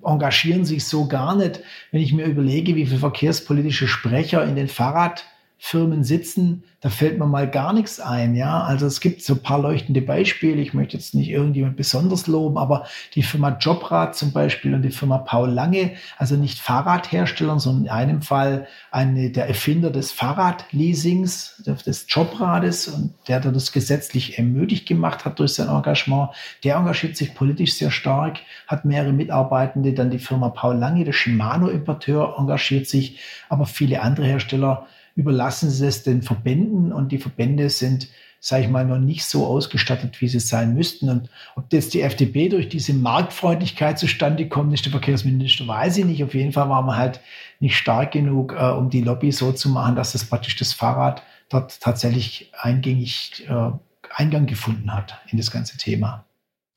S4: engagieren sich so gar nicht. Wenn ich mir überlege, wie viele verkehrspolitische Sprecher in den Fahrrad Firmen sitzen, da fällt mir mal gar nichts ein. Ja, also es gibt so ein paar leuchtende Beispiele. Ich möchte jetzt nicht irgendjemand besonders loben, aber die Firma Jobrad zum Beispiel und die Firma Paul Lange, also nicht Fahrradhersteller, sondern in einem Fall eine, der Erfinder des Fahrradleasings, des Jobrades und der, der das gesetzlich ermöglicht gemacht hat durch sein Engagement, der engagiert sich politisch sehr stark, hat mehrere Mitarbeitende. Dann die Firma Paul Lange, der Shimano-Importeur, engagiert sich, aber viele andere Hersteller überlassen sie es den Verbänden und die Verbände sind, sage ich mal, noch nicht so ausgestattet, wie sie sein müssten. Und ob jetzt die FDP durch diese Marktfreundlichkeit zustande kommt, ist der Verkehrsminister, weiß ich nicht. Auf jeden Fall waren wir halt nicht stark genug, äh, um die Lobby so zu machen, dass das praktisch das Fahrrad dort tatsächlich eingängig äh, Eingang gefunden hat in das ganze Thema.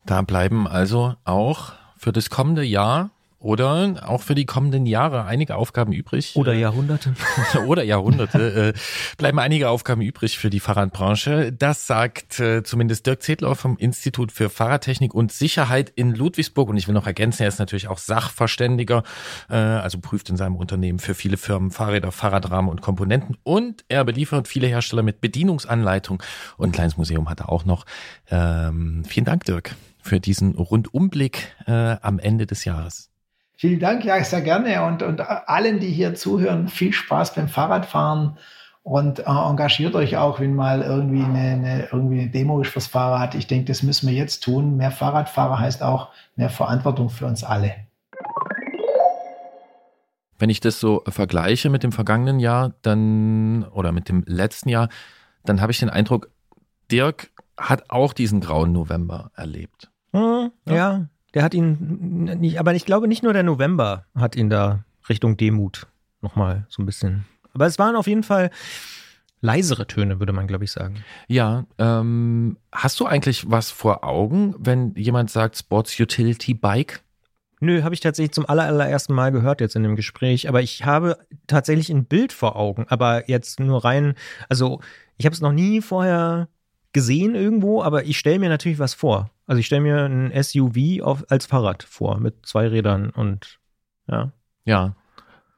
S1: Da bleiben also auch für das kommende Jahr Oder auch für die kommenden Jahre einige Aufgaben übrig.
S2: Oder Jahrhunderte.
S1: Oder Jahrhunderte. äh, bleiben einige Aufgaben übrig für die Fahrradbranche. Das sagt äh, zumindest Dirk Zedler vom Institut für Fahrradtechnik und Sicherheit in Ludwigsburg. Und ich will noch ergänzen, er ist natürlich auch Sachverständiger, äh, also prüft in seinem Unternehmen für viele Firmen Fahrräder, Fahrradrahmen und Komponenten. Und er beliefert viele Hersteller mit Bedienungsanleitung. Und ein kleines Museum hat er auch noch. Ähm, vielen Dank, Dirk, für diesen Rundumblick äh, am Ende des Jahres.
S4: Vielen Dank, ja, sehr gerne. Und, und allen, die hier zuhören, viel Spaß beim Fahrradfahren und äh, engagiert euch auch, wenn mal irgendwie eine, eine, irgendwie eine Demo ist fürs Fahrrad. Ich denke, das müssen wir jetzt tun. Mehr Fahrradfahrer heißt auch mehr Verantwortung für uns alle.
S1: Wenn ich das so vergleiche mit dem vergangenen Jahr, dann oder mit dem letzten Jahr, dann habe ich den Eindruck, Dirk hat auch diesen grauen November erlebt.
S2: Hm, ja. ja, der hat ihn nicht, aber ich glaube nicht nur der November hat ihn da Richtung Demut nochmal so ein bisschen. Aber es waren auf jeden Fall leisere Töne, würde man, glaube ich, sagen.
S1: Ja, ähm, hast du eigentlich was vor Augen, wenn jemand sagt Sports Utility Bike?
S2: Nö, habe ich tatsächlich zum allerersten Mal gehört jetzt in dem Gespräch, aber ich habe tatsächlich ein Bild vor Augen, aber jetzt nur rein, also ich habe es noch nie vorher gesehen irgendwo, aber ich stelle mir natürlich was vor. Also ich stelle mir ein SUV auf, als Fahrrad vor mit zwei Rädern und ja.
S1: Ja.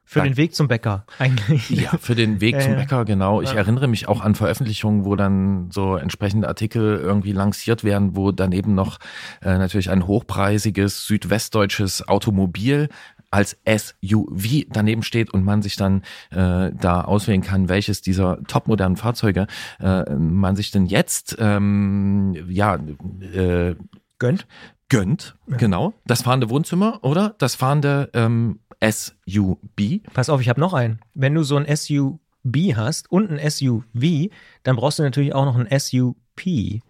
S2: Für den Weg zum Bäcker eigentlich.
S1: Ja, für den Weg zum Bäcker, genau. Ich ja. erinnere mich auch an Veröffentlichungen, wo dann so entsprechende Artikel irgendwie lanciert werden, wo dann eben noch äh, natürlich ein hochpreisiges südwestdeutsches Automobil als SUV daneben steht und man sich dann äh, da auswählen kann, welches dieser topmodernen Fahrzeuge äh, man sich denn jetzt ähm, ja äh,
S2: gönnt.
S1: Gönnt, ja. genau. Das fahrende Wohnzimmer oder das fahrende ähm, SUV.
S2: Pass auf, ich habe noch einen. Wenn du so ein SUV hast und ein SUV, dann brauchst du natürlich auch noch ein SUP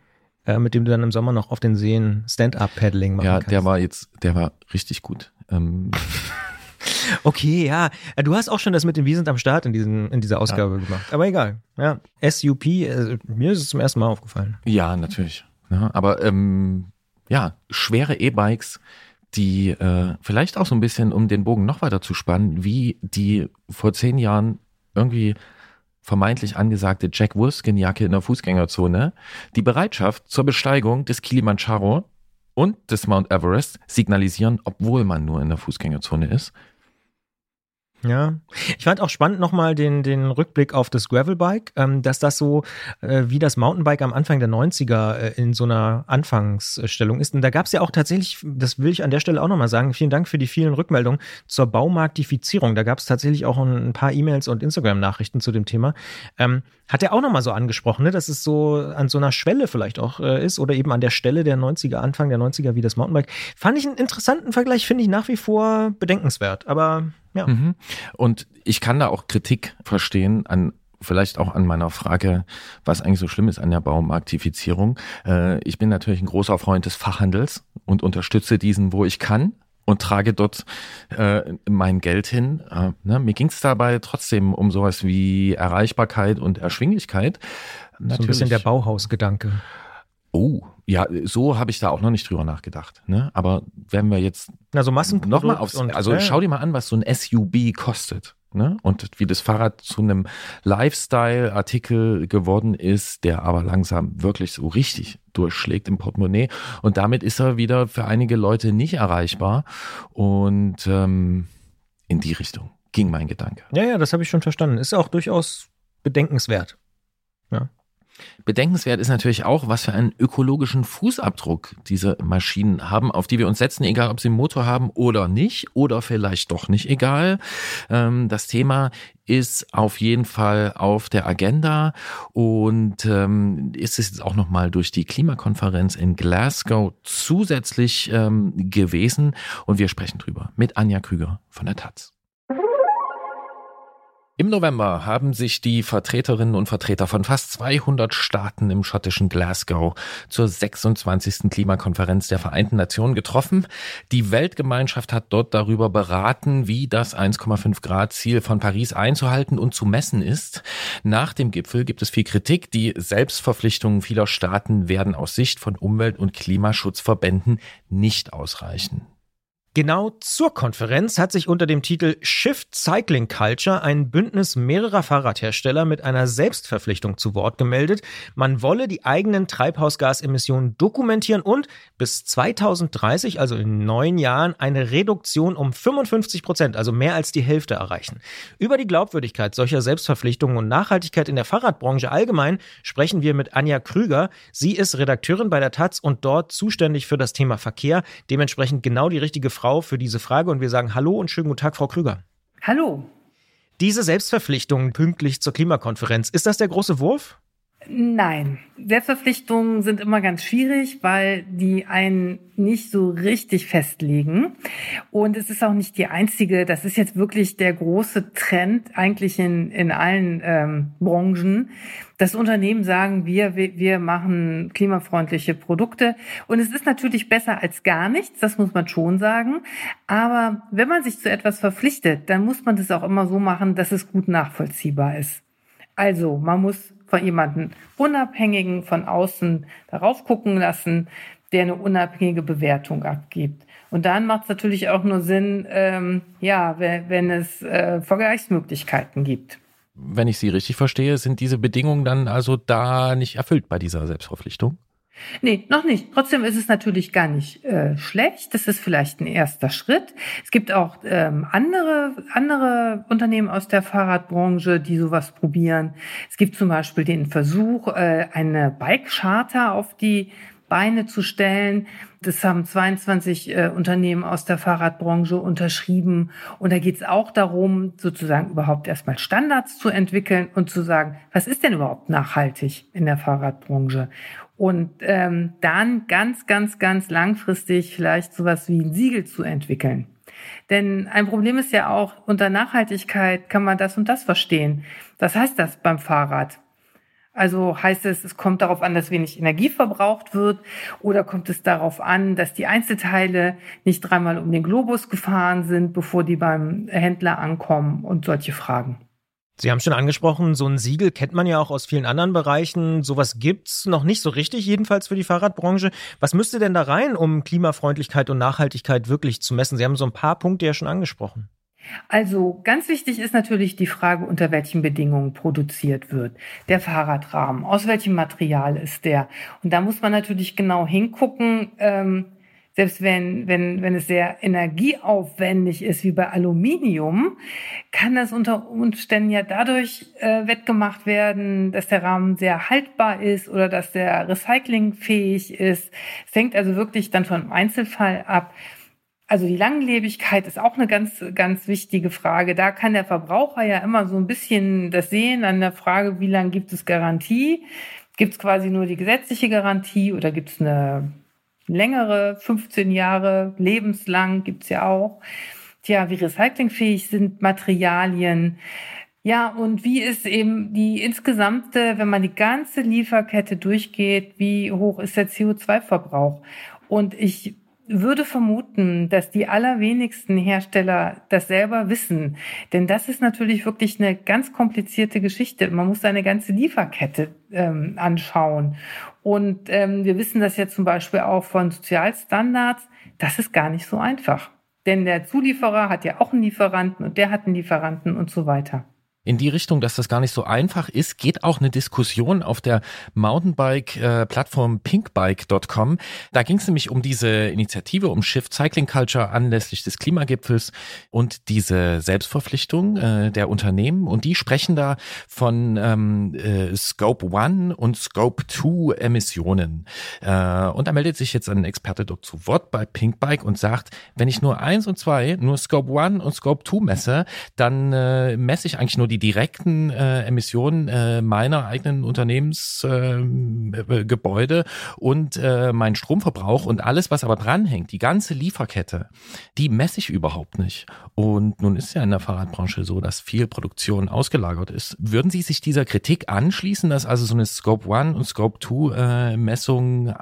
S2: äh, mit dem du dann im Sommer noch auf den Seen Stand-up-Paddling machen
S1: ja,
S2: kannst.
S1: Ja, der war jetzt, der war richtig gut. Ähm.
S2: Okay, ja. Du hast auch schon das mit dem Wir sind am Start in, diesen, in dieser Ausgabe ja. gemacht. Aber egal. Ja. SUP, äh, mir ist es zum ersten Mal aufgefallen.
S1: Ja, natürlich. Ja, aber ähm, ja, schwere E-Bikes, die äh, vielleicht auch so ein bisschen, um den Bogen noch weiter zu spannen, wie die vor zehn Jahren irgendwie vermeintlich angesagte Jack Wolfskin-Jacke in der Fußgängerzone die Bereitschaft zur Besteigung des Kilimanjaro und des Mount Everest signalisieren, obwohl man nur in der Fußgängerzone ist.
S2: Ja, ich fand auch spannend nochmal den, den Rückblick auf das Gravelbike, ähm, dass das so äh, wie das Mountainbike am Anfang der 90er äh, in so einer Anfangsstellung ist. Und da gab es ja auch tatsächlich, das will ich an der Stelle auch nochmal sagen, vielen Dank für die vielen Rückmeldungen zur Baumarktifizierung. Da gab es tatsächlich auch ein, ein paar E-Mails und Instagram-Nachrichten zu dem Thema. Ähm, hat er auch nochmal so angesprochen, ne, dass es so an so einer Schwelle vielleicht auch äh, ist oder eben an der Stelle der 90er, Anfang der 90er wie das Mountainbike. Fand ich einen interessanten Vergleich, finde ich nach wie vor bedenkenswert. Aber ja. Mhm.
S1: Und ich kann da auch Kritik verstehen an vielleicht auch an meiner Frage, was eigentlich so schlimm ist an der Baumarktifizierung. Äh, ich bin natürlich ein großer Freund des Fachhandels und unterstütze diesen, wo ich kann und trage dort äh, mein Geld hin. Äh, ne? Mir ging es dabei trotzdem um sowas wie Erreichbarkeit und Erschwinglichkeit.
S2: Natürlich. So ein bisschen der Bauhausgedanke.
S1: Oh, ja, so habe ich da auch noch nicht drüber nachgedacht. Ne? Aber wenn wir jetzt
S2: also Massenprodukt
S1: noch mal aufs, also äh, schau dir mal an, was so ein SUV kostet. Ne? Und wie das Fahrrad zu einem Lifestyle-Artikel geworden ist, der aber langsam wirklich so richtig durchschlägt im Portemonnaie. Und damit ist er wieder für einige Leute nicht erreichbar. Und ähm, in die Richtung ging mein Gedanke.
S2: Ja, ja, das habe ich schon verstanden. Ist auch durchaus bedenkenswert. Ja.
S1: Bedenkenswert ist natürlich auch, was für einen ökologischen Fußabdruck diese Maschinen haben, auf die wir uns setzen, egal ob sie einen Motor haben oder nicht, oder vielleicht doch nicht egal. Ähm, das Thema ist auf jeden Fall auf der Agenda und ähm, ist es jetzt auch nochmal durch die Klimakonferenz in Glasgow zusätzlich ähm, gewesen und wir sprechen drüber mit Anja Krüger von der Taz. Im November haben sich die Vertreterinnen und Vertreter von fast 200 Staaten im schottischen Glasgow zur 26. Klimakonferenz der Vereinten Nationen getroffen. Die Weltgemeinschaft hat dort darüber beraten, wie das 1,5 Grad Ziel von Paris einzuhalten und zu messen ist. Nach dem Gipfel gibt es viel Kritik. Die Selbstverpflichtungen vieler Staaten werden aus Sicht von Umwelt- und Klimaschutzverbänden nicht ausreichen.
S2: Genau zur Konferenz hat sich unter dem Titel Shift Cycling Culture ein Bündnis mehrerer Fahrradhersteller mit einer Selbstverpflichtung zu Wort gemeldet. Man wolle die eigenen Treibhausgasemissionen dokumentieren und bis 2030, also in neun Jahren, eine Reduktion um 55 Prozent, also mehr als die Hälfte erreichen. Über die Glaubwürdigkeit solcher Selbstverpflichtungen und Nachhaltigkeit in der Fahrradbranche allgemein sprechen wir mit Anja Krüger. Sie ist Redakteurin bei der Taz und dort zuständig für das Thema Verkehr. Dementsprechend genau die richtige Frau für diese Frage und wir sagen Hallo und schönen guten Tag, Frau Krüger.
S5: Hallo.
S2: Diese Selbstverpflichtung pünktlich zur Klimakonferenz, ist das der große Wurf?
S5: Nein, Selbstverpflichtungen sind immer ganz schwierig, weil die einen nicht so richtig festlegen. Und es ist auch nicht die einzige, das ist jetzt wirklich der große Trend eigentlich in, in allen ähm, Branchen, dass Unternehmen sagen, wir, wir, wir machen klimafreundliche Produkte. Und es ist natürlich besser als gar nichts, das muss man schon sagen. Aber wenn man sich zu etwas verpflichtet, dann muss man das auch immer so machen, dass es gut nachvollziehbar ist. Also, man muss von jemandem Unabhängigen von außen darauf gucken lassen, der eine unabhängige Bewertung abgibt. Und dann macht es natürlich auch nur Sinn, ähm, ja, wenn, es äh, Vergleichsmöglichkeiten gibt.
S1: Wenn ich Sie richtig verstehe, sind diese Bedingungen dann also da nicht erfüllt bei dieser Selbstverpflichtung?
S5: Nee, noch nicht. Trotzdem ist es natürlich gar nicht äh, schlecht. Das ist vielleicht ein erster Schritt. Es gibt auch ähm, andere, andere Unternehmen aus der Fahrradbranche, die sowas probieren. Es gibt zum Beispiel den Versuch, äh, eine Bike-Charter auf die Beine zu stellen. Das haben 22 äh, Unternehmen aus der Fahrradbranche unterschrieben. Und da geht es auch darum, sozusagen überhaupt erstmal Standards zu entwickeln und zu sagen, was ist denn überhaupt nachhaltig in der Fahrradbranche? Und ähm, dann ganz, ganz, ganz langfristig vielleicht sowas wie ein Siegel zu entwickeln. Denn ein Problem ist ja auch, unter Nachhaltigkeit kann man das und das verstehen. Was heißt das beim Fahrrad? Also heißt es, es kommt darauf an, dass wenig Energie verbraucht wird oder kommt es darauf an, dass die Einzelteile nicht dreimal um den Globus gefahren sind, bevor die beim Händler ankommen und solche Fragen.
S2: Sie haben schon angesprochen, so ein Siegel kennt man ja auch aus vielen anderen Bereichen. Sowas gibt's noch nicht so richtig, jedenfalls für die Fahrradbranche. Was müsste denn da rein, um Klimafreundlichkeit und Nachhaltigkeit wirklich zu messen? Sie haben so ein paar Punkte ja schon angesprochen.
S5: Also ganz wichtig ist natürlich die Frage, unter welchen Bedingungen produziert wird. Der Fahrradrahmen, aus welchem Material ist der? Und da muss man natürlich genau hingucken. Ähm, selbst wenn, wenn, wenn es sehr energieaufwendig ist, wie bei Aluminium, kann das unter Umständen ja dadurch äh, wettgemacht werden, dass der Rahmen sehr haltbar ist oder dass der recyclingfähig ist. Es hängt also wirklich dann von Einzelfall ab. Also die Langlebigkeit ist auch eine ganz, ganz wichtige Frage. Da kann der Verbraucher ja immer so ein bisschen das sehen an der Frage, wie lange gibt es Garantie? Gibt es quasi nur die gesetzliche Garantie oder gibt es eine längere, 15 Jahre, lebenslang gibt's ja auch. Tja, wie recyclingfähig sind Materialien? Ja, und wie ist eben die insgesamte, wenn man die ganze Lieferkette durchgeht, wie hoch ist der CO2-Verbrauch? Und ich würde vermuten, dass die allerwenigsten Hersteller das selber wissen. Denn das ist natürlich wirklich eine ganz komplizierte Geschichte. Man muss seine ganze Lieferkette ähm, anschauen. Und ähm, wir wissen das ja zum Beispiel auch von Sozialstandards. Das ist gar nicht so einfach. Denn der Zulieferer hat ja auch einen Lieferanten und der hat einen Lieferanten und so weiter
S1: in die Richtung, dass das gar nicht so einfach ist, geht auch eine Diskussion auf der Mountainbike-Plattform pinkbike.com. Da ging es nämlich um diese Initiative, um Shift Cycling Culture anlässlich des Klimagipfels und diese Selbstverpflichtung äh, der Unternehmen. Und die sprechen da von ähm, äh, Scope 1 und Scope 2 Emissionen. Äh, und da meldet sich jetzt ein Experte dort zu Wort bei Pinkbike und sagt, wenn ich nur eins und zwei, nur Scope 1 und Scope 2 messe, dann äh, messe ich eigentlich nur die direkten äh, Emissionen äh, meiner eigenen Unternehmensgebäude äh, und äh, mein Stromverbrauch und alles, was aber dranhängt, die ganze Lieferkette, die messe ich überhaupt nicht. Und nun ist ja in der Fahrradbranche so, dass viel Produktion ausgelagert ist. Würden Sie sich dieser Kritik anschließen, dass also so eine Scope 1 und Scope 2 äh, Messung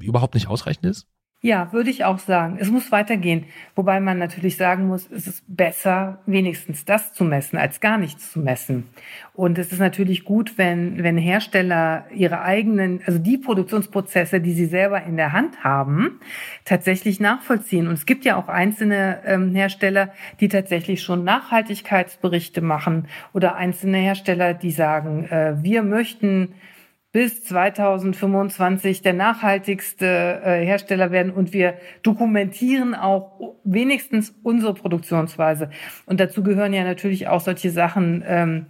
S1: überhaupt nicht ausreichend ist?
S5: Ja, würde ich auch sagen. Es muss weitergehen. Wobei man natürlich sagen muss, es ist besser, wenigstens das zu messen, als gar nichts zu messen. Und es ist natürlich gut, wenn, wenn Hersteller ihre eigenen, also die Produktionsprozesse, die sie selber in der Hand haben, tatsächlich nachvollziehen. Und es gibt ja auch einzelne ähm, Hersteller, die tatsächlich schon Nachhaltigkeitsberichte machen oder einzelne Hersteller, die sagen, äh, wir möchten bis 2025 der nachhaltigste äh, Hersteller werden und wir dokumentieren auch wenigstens unsere Produktionsweise. Und dazu gehören ja natürlich auch solche Sachen, ähm,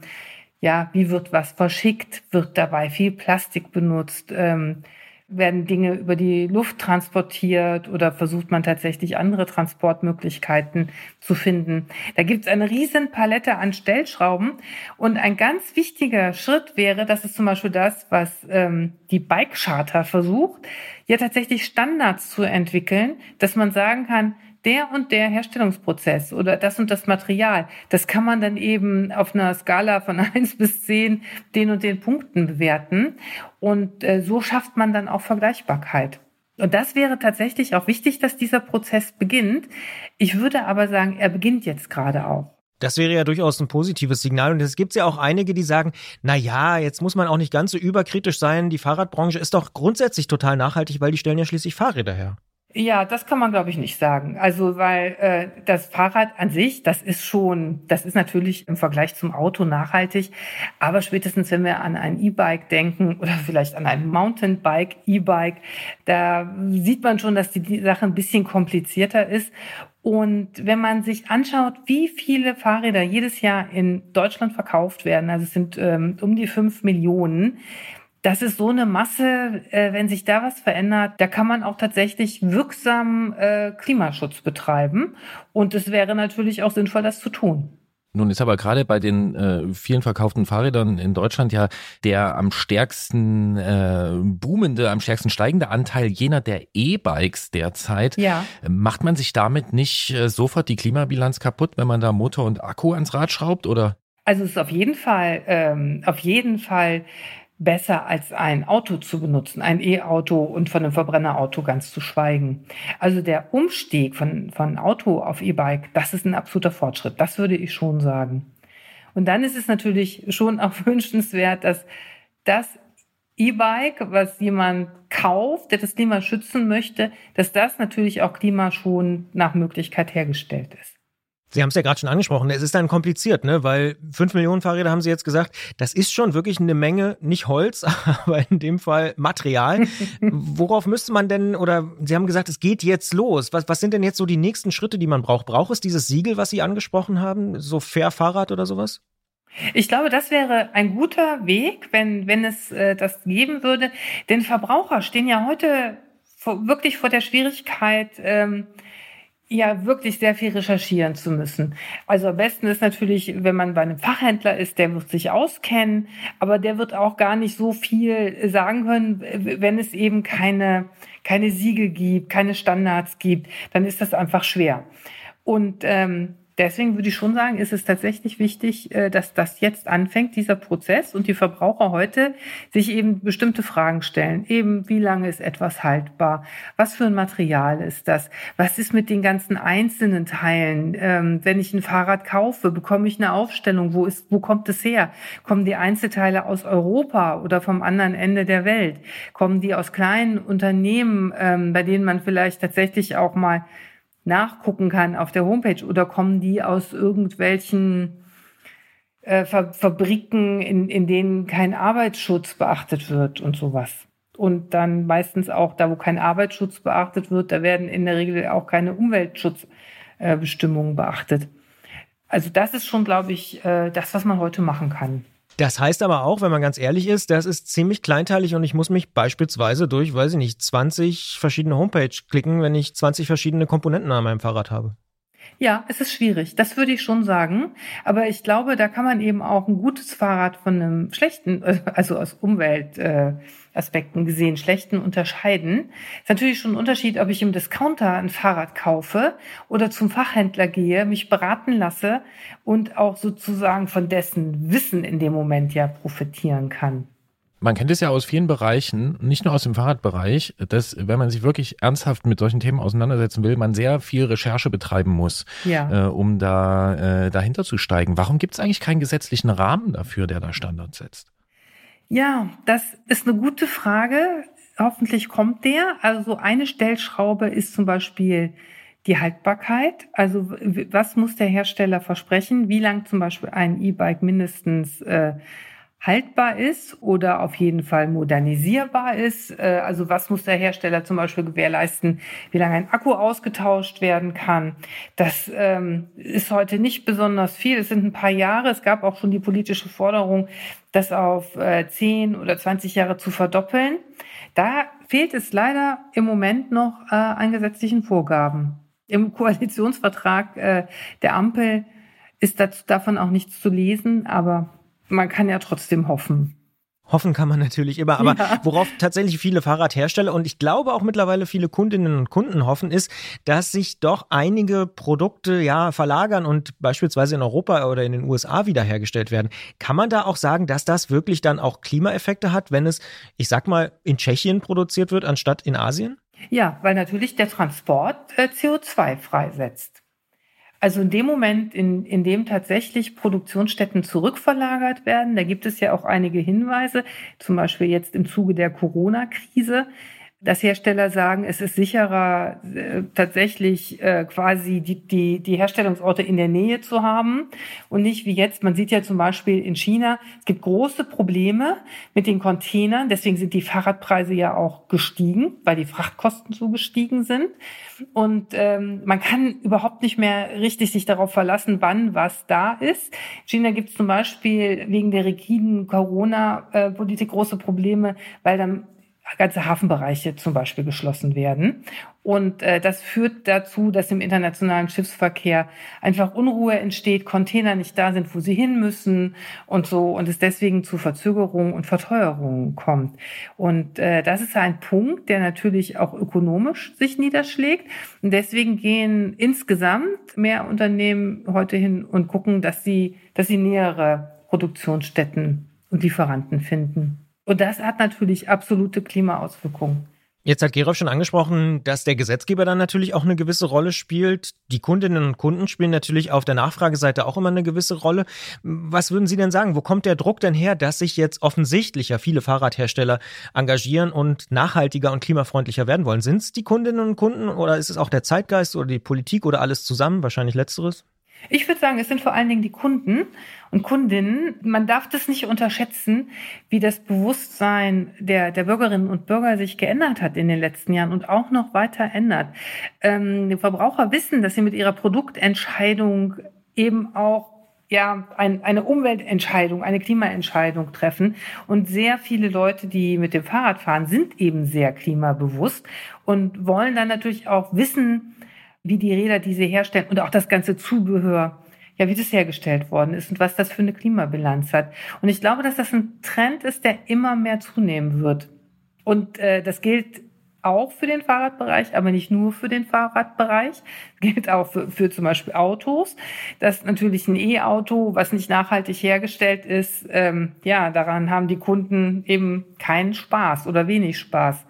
S5: ja, wie wird was verschickt, wird dabei viel Plastik benutzt, ähm, werden Dinge über die Luft transportiert oder versucht man tatsächlich andere Transportmöglichkeiten zu finden. Da gibt es eine riesen Palette an Stellschrauben und ein ganz wichtiger Schritt wäre, das ist zum Beispiel das, was ähm, die Bike Charter versucht, ja tatsächlich Standards zu entwickeln, dass man sagen kann, der und der Herstellungsprozess oder das und das Material, das kann man dann eben auf einer Skala von eins bis zehn den und den Punkten bewerten. Und äh, so schafft man dann auch Vergleichbarkeit. Und das wäre tatsächlich auch wichtig, dass dieser Prozess beginnt. Ich würde aber sagen, er beginnt jetzt gerade auch.
S2: Das wäre ja durchaus ein positives Signal. Und es gibt ja auch einige, die sagen, na ja, jetzt muss man auch nicht ganz so überkritisch sein. Die Fahrradbranche ist doch grundsätzlich total nachhaltig, weil die stellen ja schließlich Fahrräder her.
S5: Ja, das kann man, glaube ich, nicht sagen. Also, weil äh, das Fahrrad an sich, das ist schon, das ist natürlich im Vergleich zum Auto nachhaltig. Aber spätestens, wenn wir an ein E-Bike denken oder vielleicht an ein Mountainbike, E-Bike, da sieht man schon, dass die, die Sache ein bisschen komplizierter ist. Und wenn man sich anschaut, wie viele Fahrräder jedes Jahr in Deutschland verkauft werden, also es sind ähm, um die fünf Millionen, das ist so eine Masse, äh, wenn sich da was verändert, da kann man auch tatsächlich wirksam äh, Klimaschutz betreiben. Und es wäre natürlich auch sinnvoll, das zu tun.
S1: Nun ist aber gerade bei den äh, vielen verkauften Fahrrädern in Deutschland ja der am stärksten äh, boomende, am stärksten steigende Anteil jener der E-Bikes derzeit.
S5: Ja.
S1: Macht man sich damit nicht äh, sofort die Klimabilanz kaputt, wenn man da Motor und Akku ans Rad schraubt, oder?
S5: Also es ist auf jeden Fall, ähm, auf jeden Fall besser als ein Auto zu benutzen, ein E-Auto und von einem Verbrennerauto ganz zu schweigen. Also der Umstieg von, von Auto auf E-Bike, das ist ein absoluter Fortschritt. Das würde ich schon sagen. Und dann ist es natürlich schon auch wünschenswert, dass das E-Bike, was jemand kauft, der das Klima schützen möchte, dass das natürlich auch klimaschonend nach Möglichkeit hergestellt ist.
S2: Sie haben es ja gerade schon angesprochen, es ist dann kompliziert, ne? weil fünf Millionen Fahrräder haben Sie jetzt gesagt, das ist schon wirklich eine Menge, nicht Holz, aber in dem Fall Material. Worauf müsste man denn, oder Sie haben gesagt, es geht jetzt los. Was, was sind denn jetzt so die nächsten Schritte, die man braucht? Braucht es dieses Siegel, was Sie angesprochen haben, so Fair Fahrrad oder sowas?
S5: Ich glaube, das wäre ein guter Weg, wenn, wenn es äh, das geben würde. Denn Verbraucher stehen ja heute vor, wirklich vor der Schwierigkeit, ähm, ja wirklich sehr viel recherchieren zu müssen. Also am besten ist natürlich, wenn man bei einem Fachhändler ist, der wird sich auskennen, aber der wird auch gar nicht so viel sagen können, wenn es eben keine, keine Siegel gibt, keine Standards gibt, dann ist das einfach schwer. Und ähm, Deswegen würde ich schon sagen, ist es tatsächlich wichtig, äh, dass das jetzt anfängt, dieser Prozess und die Verbraucher heute sich eben bestimmte Fragen stellen. Eben, wie lange ist etwas haltbar? Was für ein Material ist das? Was ist mit den ganzen einzelnen Teilen? Ähm, wenn ich ein Fahrrad kaufe, bekomme ich eine Aufstellung. Wo ist, wo kommt es her? Kommen die Einzelteile aus Europa oder vom anderen Ende der Welt? Kommen die aus kleinen Unternehmen, ähm, bei denen man vielleicht tatsächlich auch mal nachgucken kann auf der Homepage oder kommen die aus irgendwelchen äh, Fabriken, in, in denen kein Arbeitsschutz beachtet wird und sowas. Und dann meistens auch da, wo kein Arbeitsschutz beachtet wird, da werden in der Regel auch keine Umweltschutzbestimmungen äh, beachtet. Also das ist schon, glaube ich, äh, das, was man heute machen kann.
S2: Das heißt aber auch, wenn man ganz ehrlich ist, das ist ziemlich kleinteilig und ich muss mich beispielsweise durch, weiß ich nicht, 20 verschiedene Homepage klicken, wenn ich 20 verschiedene Komponenten an meinem Fahrrad habe.
S5: Ja, es ist schwierig. Das würde ich schon sagen. Aber ich glaube, da kann man eben auch ein gutes Fahrrad von einem schlechten, also aus Umweltaspekten gesehen, schlechten unterscheiden. Ist natürlich schon ein Unterschied, ob ich im Discounter ein Fahrrad kaufe oder zum Fachhändler gehe, mich beraten lasse und auch sozusagen von dessen Wissen in dem Moment ja profitieren kann.
S1: Man kennt es ja aus vielen Bereichen, nicht nur aus dem Fahrradbereich, dass wenn man sich wirklich ernsthaft mit solchen Themen auseinandersetzen will, man sehr viel Recherche betreiben muss, ja. äh, um da äh, dahinter zu steigen. Warum gibt es eigentlich keinen gesetzlichen Rahmen dafür, der da Standards setzt?
S5: Ja, das ist eine gute Frage. Hoffentlich kommt der. Also eine Stellschraube ist zum Beispiel die Haltbarkeit. Also was muss der Hersteller versprechen? Wie lang zum Beispiel ein E-Bike mindestens äh, haltbar ist oder auf jeden Fall modernisierbar ist. Äh, also was muss der Hersteller zum Beispiel gewährleisten, wie lange ein Akku ausgetauscht werden kann. Das ähm, ist heute nicht besonders viel. Es sind ein paar Jahre. Es gab auch schon die politische Forderung, das auf äh, 10 oder 20 Jahre zu verdoppeln. Da fehlt es leider im Moment noch äh, an gesetzlichen Vorgaben. Im Koalitionsvertrag äh, der Ampel ist dazu, davon auch nichts zu lesen, aber man kann ja trotzdem hoffen.
S2: Hoffen kann man natürlich immer, aber ja. worauf tatsächlich viele Fahrradhersteller und ich glaube auch mittlerweile viele Kundinnen und Kunden hoffen, ist, dass sich doch einige Produkte ja verlagern und beispielsweise in Europa oder in den USA wiederhergestellt werden. Kann man da auch sagen, dass das wirklich dann auch Klimaeffekte hat, wenn es, ich sag mal, in Tschechien produziert wird, anstatt in Asien?
S5: Ja, weil natürlich der Transport äh, CO2 freisetzt. Also in dem Moment, in, in dem tatsächlich Produktionsstätten zurückverlagert werden, da gibt es ja auch einige Hinweise, zum Beispiel jetzt im Zuge der Corona-Krise, dass Hersteller sagen, es ist sicherer, äh, tatsächlich äh, quasi die, die, die Herstellungsorte in der Nähe zu haben und nicht wie jetzt. Man sieht ja zum Beispiel in China, es gibt große Probleme mit den Containern. Deswegen sind die Fahrradpreise ja auch gestiegen, weil die Frachtkosten so gestiegen sind. Und ähm, man kann überhaupt nicht mehr richtig sich darauf verlassen, wann was da ist. In China gibt es zum Beispiel wegen der rigiden Corona-Politik große Probleme, weil dann ganze Hafenbereiche zum Beispiel geschlossen werden. Und äh, das führt dazu, dass im internationalen Schiffsverkehr einfach Unruhe entsteht, Container nicht da sind, wo sie hin müssen und so und es deswegen zu Verzögerungen und Verteuerungen kommt. Und äh, das ist ein Punkt, der natürlich auch ökonomisch sich niederschlägt. Und deswegen gehen insgesamt mehr Unternehmen heute hin und gucken, dass sie, dass sie nähere Produktionsstätten und Lieferanten finden. Und das hat natürlich absolute Klimaauswirkungen.
S2: Jetzt hat Gerolf schon angesprochen, dass der Gesetzgeber dann natürlich auch eine gewisse Rolle spielt. Die Kundinnen und Kunden spielen natürlich auf der Nachfrageseite auch immer eine gewisse Rolle. Was würden Sie denn sagen? Wo kommt der Druck denn her, dass sich jetzt offensichtlich ja viele Fahrradhersteller engagieren und nachhaltiger und klimafreundlicher werden wollen? Sind es die Kundinnen und Kunden oder ist es auch der Zeitgeist oder die Politik oder alles zusammen? Wahrscheinlich letzteres.
S5: Ich würde sagen, es sind vor allen Dingen die Kunden und Kundinnen. Man darf das nicht unterschätzen, wie das Bewusstsein der, der Bürgerinnen und Bürger sich geändert hat in den letzten Jahren und auch noch weiter ändert. Ähm, die Verbraucher wissen, dass sie mit ihrer Produktentscheidung eben auch ja, ein, eine Umweltentscheidung, eine Klimaentscheidung treffen. Und sehr viele Leute, die mit dem Fahrrad fahren, sind eben sehr klimabewusst und wollen dann natürlich auch wissen, wie die Räder diese herstellen und auch das ganze Zubehör, ja, wie das hergestellt worden ist und was das für eine Klimabilanz hat. Und ich glaube, dass das ein Trend ist, der immer mehr zunehmen wird. Und äh, das gilt auch für den Fahrradbereich, aber nicht nur für den Fahrradbereich. Gilt auch für, für zum Beispiel Autos. Das natürlich ein E-Auto, was nicht nachhaltig hergestellt ist, ähm, ja, daran haben die Kunden eben keinen Spaß oder wenig Spaß.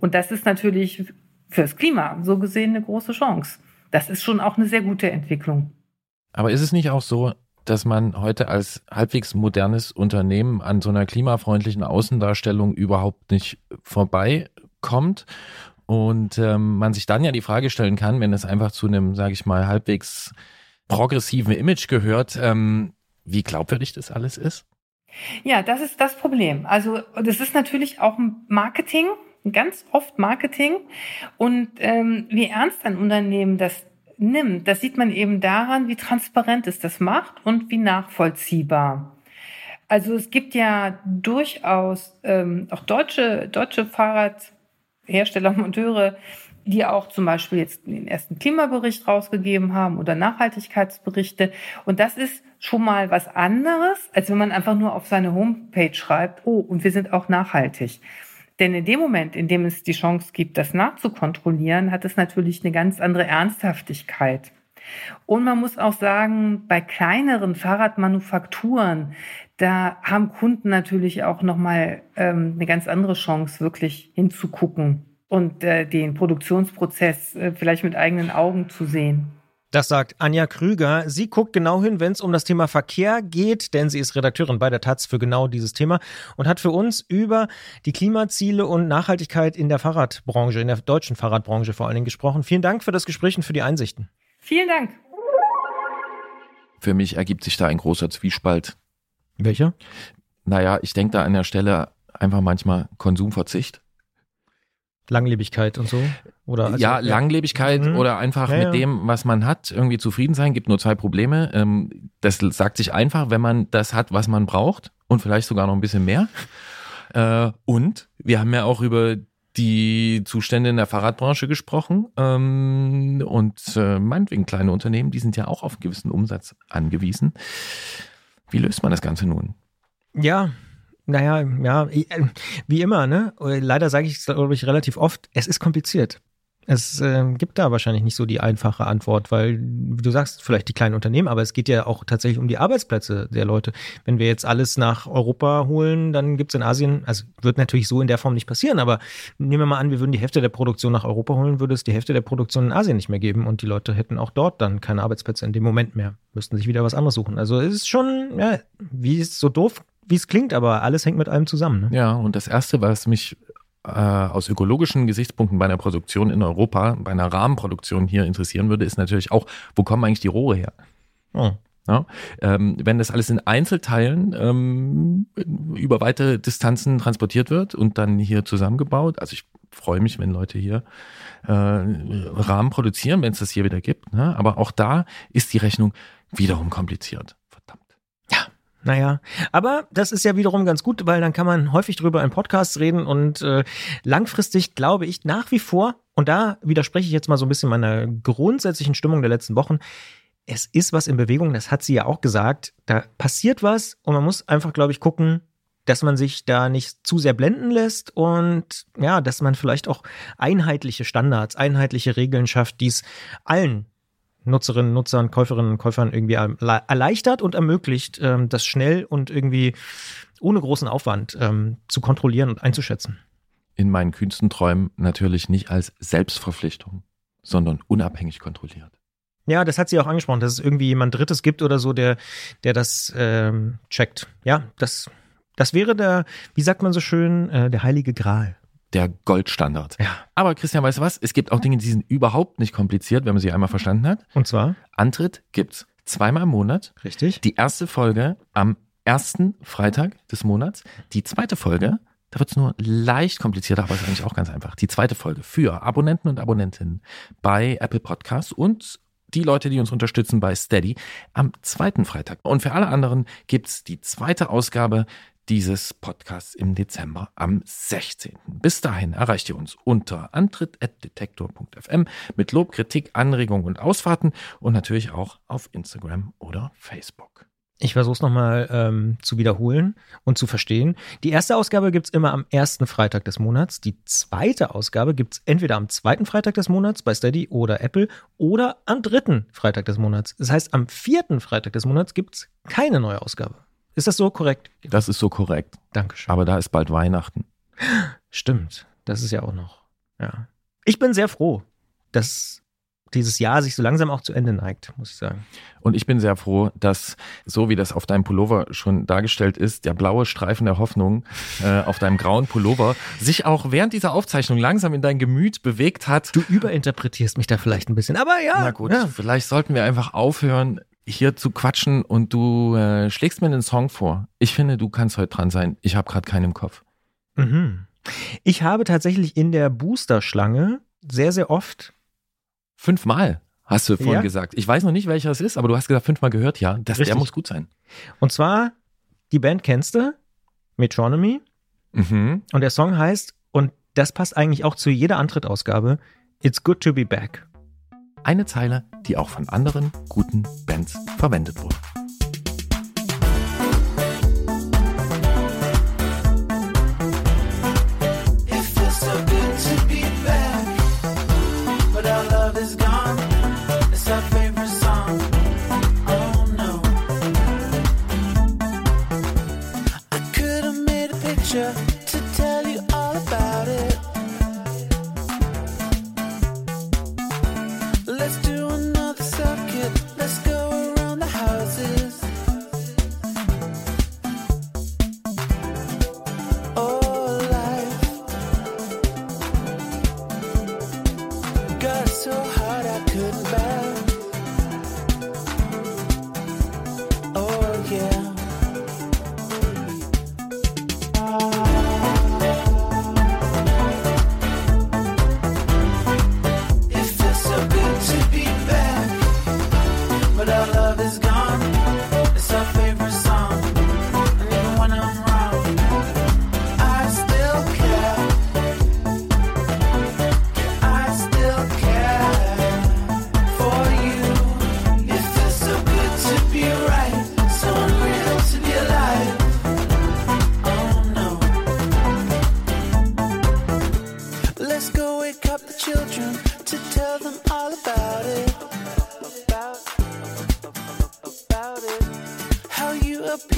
S5: Und das ist natürlich fürs Klima so gesehen eine große Chance. Das ist schon auch eine sehr gute Entwicklung.
S1: Aber ist es nicht auch so, dass man heute als halbwegs modernes Unternehmen an so einer klimafreundlichen Außendarstellung überhaupt nicht vorbeikommt? Und ähm, man sich dann ja die Frage stellen kann, wenn es einfach zu einem, sage ich mal, halbwegs progressiven Image gehört, ähm, wie glaubwürdig das alles ist?
S5: Ja, das ist das Problem. Also das ist natürlich auch Marketing ganz oft Marketing und ähm, wie ernst ein Unternehmen das nimmt, das sieht man eben daran, wie transparent es das macht und wie nachvollziehbar. Also es gibt ja durchaus ähm, auch deutsche, deutsche Fahrradhersteller, Monteure, die auch zum Beispiel jetzt den ersten Klimabericht rausgegeben haben oder Nachhaltigkeitsberichte. Und das ist schon mal was anderes, als wenn man einfach nur auf seine Homepage schreibt, oh, und wir sind auch nachhaltig. Denn in dem Moment, in dem es die Chance gibt, das nachzukontrollieren, hat es natürlich eine ganz andere Ernsthaftigkeit. Und man muss auch sagen, bei kleineren Fahrradmanufakturen, da haben Kunden natürlich auch nochmal ähm, eine ganz andere Chance, wirklich hinzugucken und äh, den Produktionsprozess äh, vielleicht mit eigenen Augen zu sehen.
S2: Das sagt Anja Krüger. Sie guckt genau hin, wenn es um das Thema Verkehr geht, denn sie ist Redakteurin bei der Taz für genau dieses Thema und hat für uns über die Klimaziele und Nachhaltigkeit in der Fahrradbranche, in der deutschen Fahrradbranche vor allen Dingen gesprochen. Vielen Dank für das Gespräch und für die Einsichten.
S5: Vielen Dank.
S1: Für mich ergibt sich da ein großer Zwiespalt.
S2: Welcher?
S1: Naja, ich denke da an der Stelle einfach manchmal Konsumverzicht.
S2: Langlebigkeit und so? Oder also,
S1: ja, Langlebigkeit
S2: Mhm.
S1: oder einfach
S2: Ja,
S1: mit
S2: ja.
S1: dem, was man hat, irgendwie zufrieden sein. Gibt nur zwei Probleme. Ähm, Das sagt sich einfach, wenn man das hat, was man braucht und vielleicht sogar noch ein bisschen mehr. Äh, Und wir haben ja auch über die Zustände in der Fahrradbranche gesprochen. Ähm, Und äh, meinetwegen kleine Unternehmen, die sind ja auch auf einen gewissen Umsatz angewiesen. Wie löst man das Ganze nun?
S2: Ja, naja, ja, äh, wie immer, ne? Leider sage ich es, glaube ich, relativ oft, es ist kompliziert. Es äh, gibt da wahrscheinlich nicht so die einfache Antwort, weil du sagst, vielleicht die kleinen Unternehmen, aber es geht ja auch tatsächlich um die Arbeitsplätze der Leute. Wenn wir jetzt alles nach Europa holen, dann gibt's in Asien, also wird natürlich so in der Form nicht passieren, aber nehmen wir mal an, wir würden die Hälfte der Produktion nach Europa holen, würde es die Hälfte der Produktion in Asien nicht mehr geben und die Leute hätten auch dort dann keine Arbeitsplätze in dem Moment mehr, müssten sich wieder was anderes suchen. Also es ist schon, ja, wie es so doof, wie es klingt, aber alles hängt mit allem zusammen. Ne?
S1: Ja, und das Erste, was mich äh, aus ökologischen Gesichtspunkten bei einer Produktion in Europa, bei einer Rahmenproduktion hier interessieren würde, ist natürlich auch, wo kommen eigentlich die Rohre her?
S2: Oh.
S1: Ja, ähm, wenn das alles in Einzelteilen ähm, über weite Distanzen transportiert wird und dann hier zusammengebaut, also ich freue mich, wenn Leute hier äh, Rahmen produzieren, wenn es das hier wieder gibt, ne? aber auch da ist die Rechnung wiederum kompliziert.
S2: Naja, aber das ist ja wiederum ganz gut, weil dann kann man häufig drüber in Podcasts reden und äh, langfristig glaube ich nach wie vor, und da widerspreche ich jetzt mal so ein bisschen meiner grundsätzlichen Stimmung der letzten Wochen, es ist was in Bewegung, das hat sie ja auch gesagt, da passiert was und man muss einfach, glaube ich, gucken, dass man sich da nicht zu sehr blenden lässt und ja, dass man vielleicht auch einheitliche Standards, einheitliche Regeln schafft, die es allen Nutzerinnen, Nutzern, Käuferinnen und Käufern irgendwie erle- erleichtert und ermöglicht, ähm, das schnell und irgendwie ohne großen Aufwand ähm, zu kontrollieren und einzuschätzen.
S1: In meinen kühnsten Träumen natürlich nicht als Selbstverpflichtung, sondern unabhängig kontrolliert.
S2: Ja, das hat sie auch angesprochen, dass es irgendwie jemand Drittes gibt oder so, der, der das ähm, checkt. Ja, das, das wäre der, wie sagt man so schön, äh, der heilige Gral.
S1: Der Goldstandard.
S2: Ja.
S1: Aber Christian, weißt du was? Es gibt auch Dinge, die sind überhaupt nicht kompliziert, wenn man sie einmal verstanden hat.
S2: Und zwar,
S1: Antritt gibt's zweimal im Monat.
S2: richtig?
S1: Die erste Folge am ersten Freitag des Monats. Die zweite Folge, da wird's nur leicht komplizierter, aber ist eigentlich auch ganz einfach. Die zweite Folge für Abonnenten und Abonnentinnen bei Apple Podcasts und die Leute, die uns unterstützen bei Steady am zweiten Freitag. Und für alle anderen gibt's die zweite Ausgabe dieses Podcasts im Dezember am 16. Bis dahin erreicht ihr uns unter antritt.detektor.fm mit Lob, Kritik, Anregungen und Ausfahrten und natürlich auch auf Instagram oder Facebook.
S2: Ich versuche es nochmal ähm, zu wiederholen und zu verstehen. Die erste Ausgabe gibt's immer am ersten Freitag des Monats. Die zweite Ausgabe gibt's entweder am zweiten Freitag des Monats bei Steady oder Apple oder am dritten Freitag des Monats. Das heißt, am vierten Freitag des Monats gibt's keine neue Ausgabe. Ist das so korrekt?
S1: Das ist so korrekt.
S2: Dankeschön.
S1: Aber da ist bald Weihnachten.
S2: Stimmt. Das ist ja auch noch. Ja. Ich bin sehr froh, dass dieses Jahr sich so langsam auch zu Ende neigt, muss ich sagen.
S1: Und ich bin sehr froh, dass, so wie das auf deinem Pullover schon dargestellt ist, der blaue Streifen der Hoffnung äh, auf deinem grauen Pullover sich auch während dieser Aufzeichnung langsam in dein Gemüt bewegt hat.
S2: Du überinterpretierst mich da vielleicht ein bisschen, aber ja.
S1: Na gut,
S2: Ja.
S1: vielleicht sollten wir einfach aufhören, hier zu quatschen und du äh, schlägst mir einen Song vor. Ich finde, du kannst heute dran sein. Ich habe gerade keinen im Kopf.
S2: Mhm. Ich habe tatsächlich in der Booster-Schlange sehr, sehr oft,
S1: Fünfmal hast du vorhin
S2: Ja.
S1: gesagt. Ich weiß noch nicht, welcher es ist, aber du hast gesagt, fünfmal gehört, ja. Das, der muss gut sein.
S2: und zwar, die Band kennst du, Metronomy,
S1: Mhm.
S2: und der Song heißt, und das passt eigentlich auch zu jeder Antrittausgabe, It's Good to Be Back.
S1: Eine Zeile, die auch von anderen guten Bands verwendet wurde.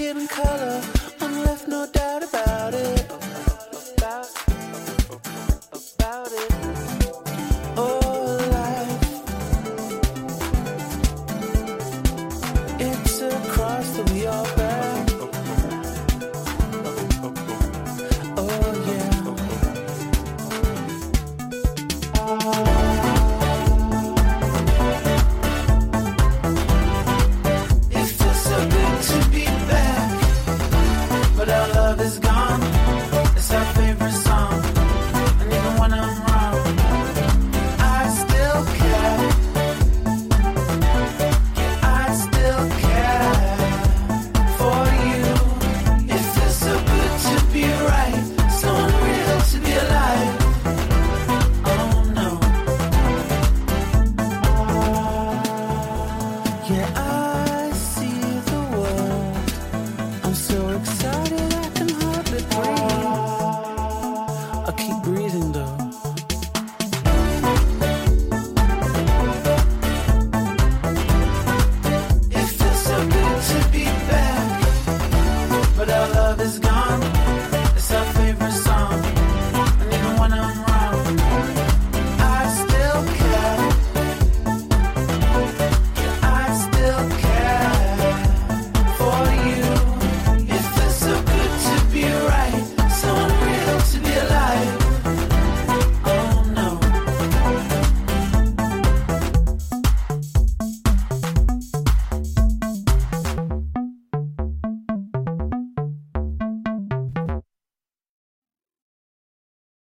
S6: hidden color.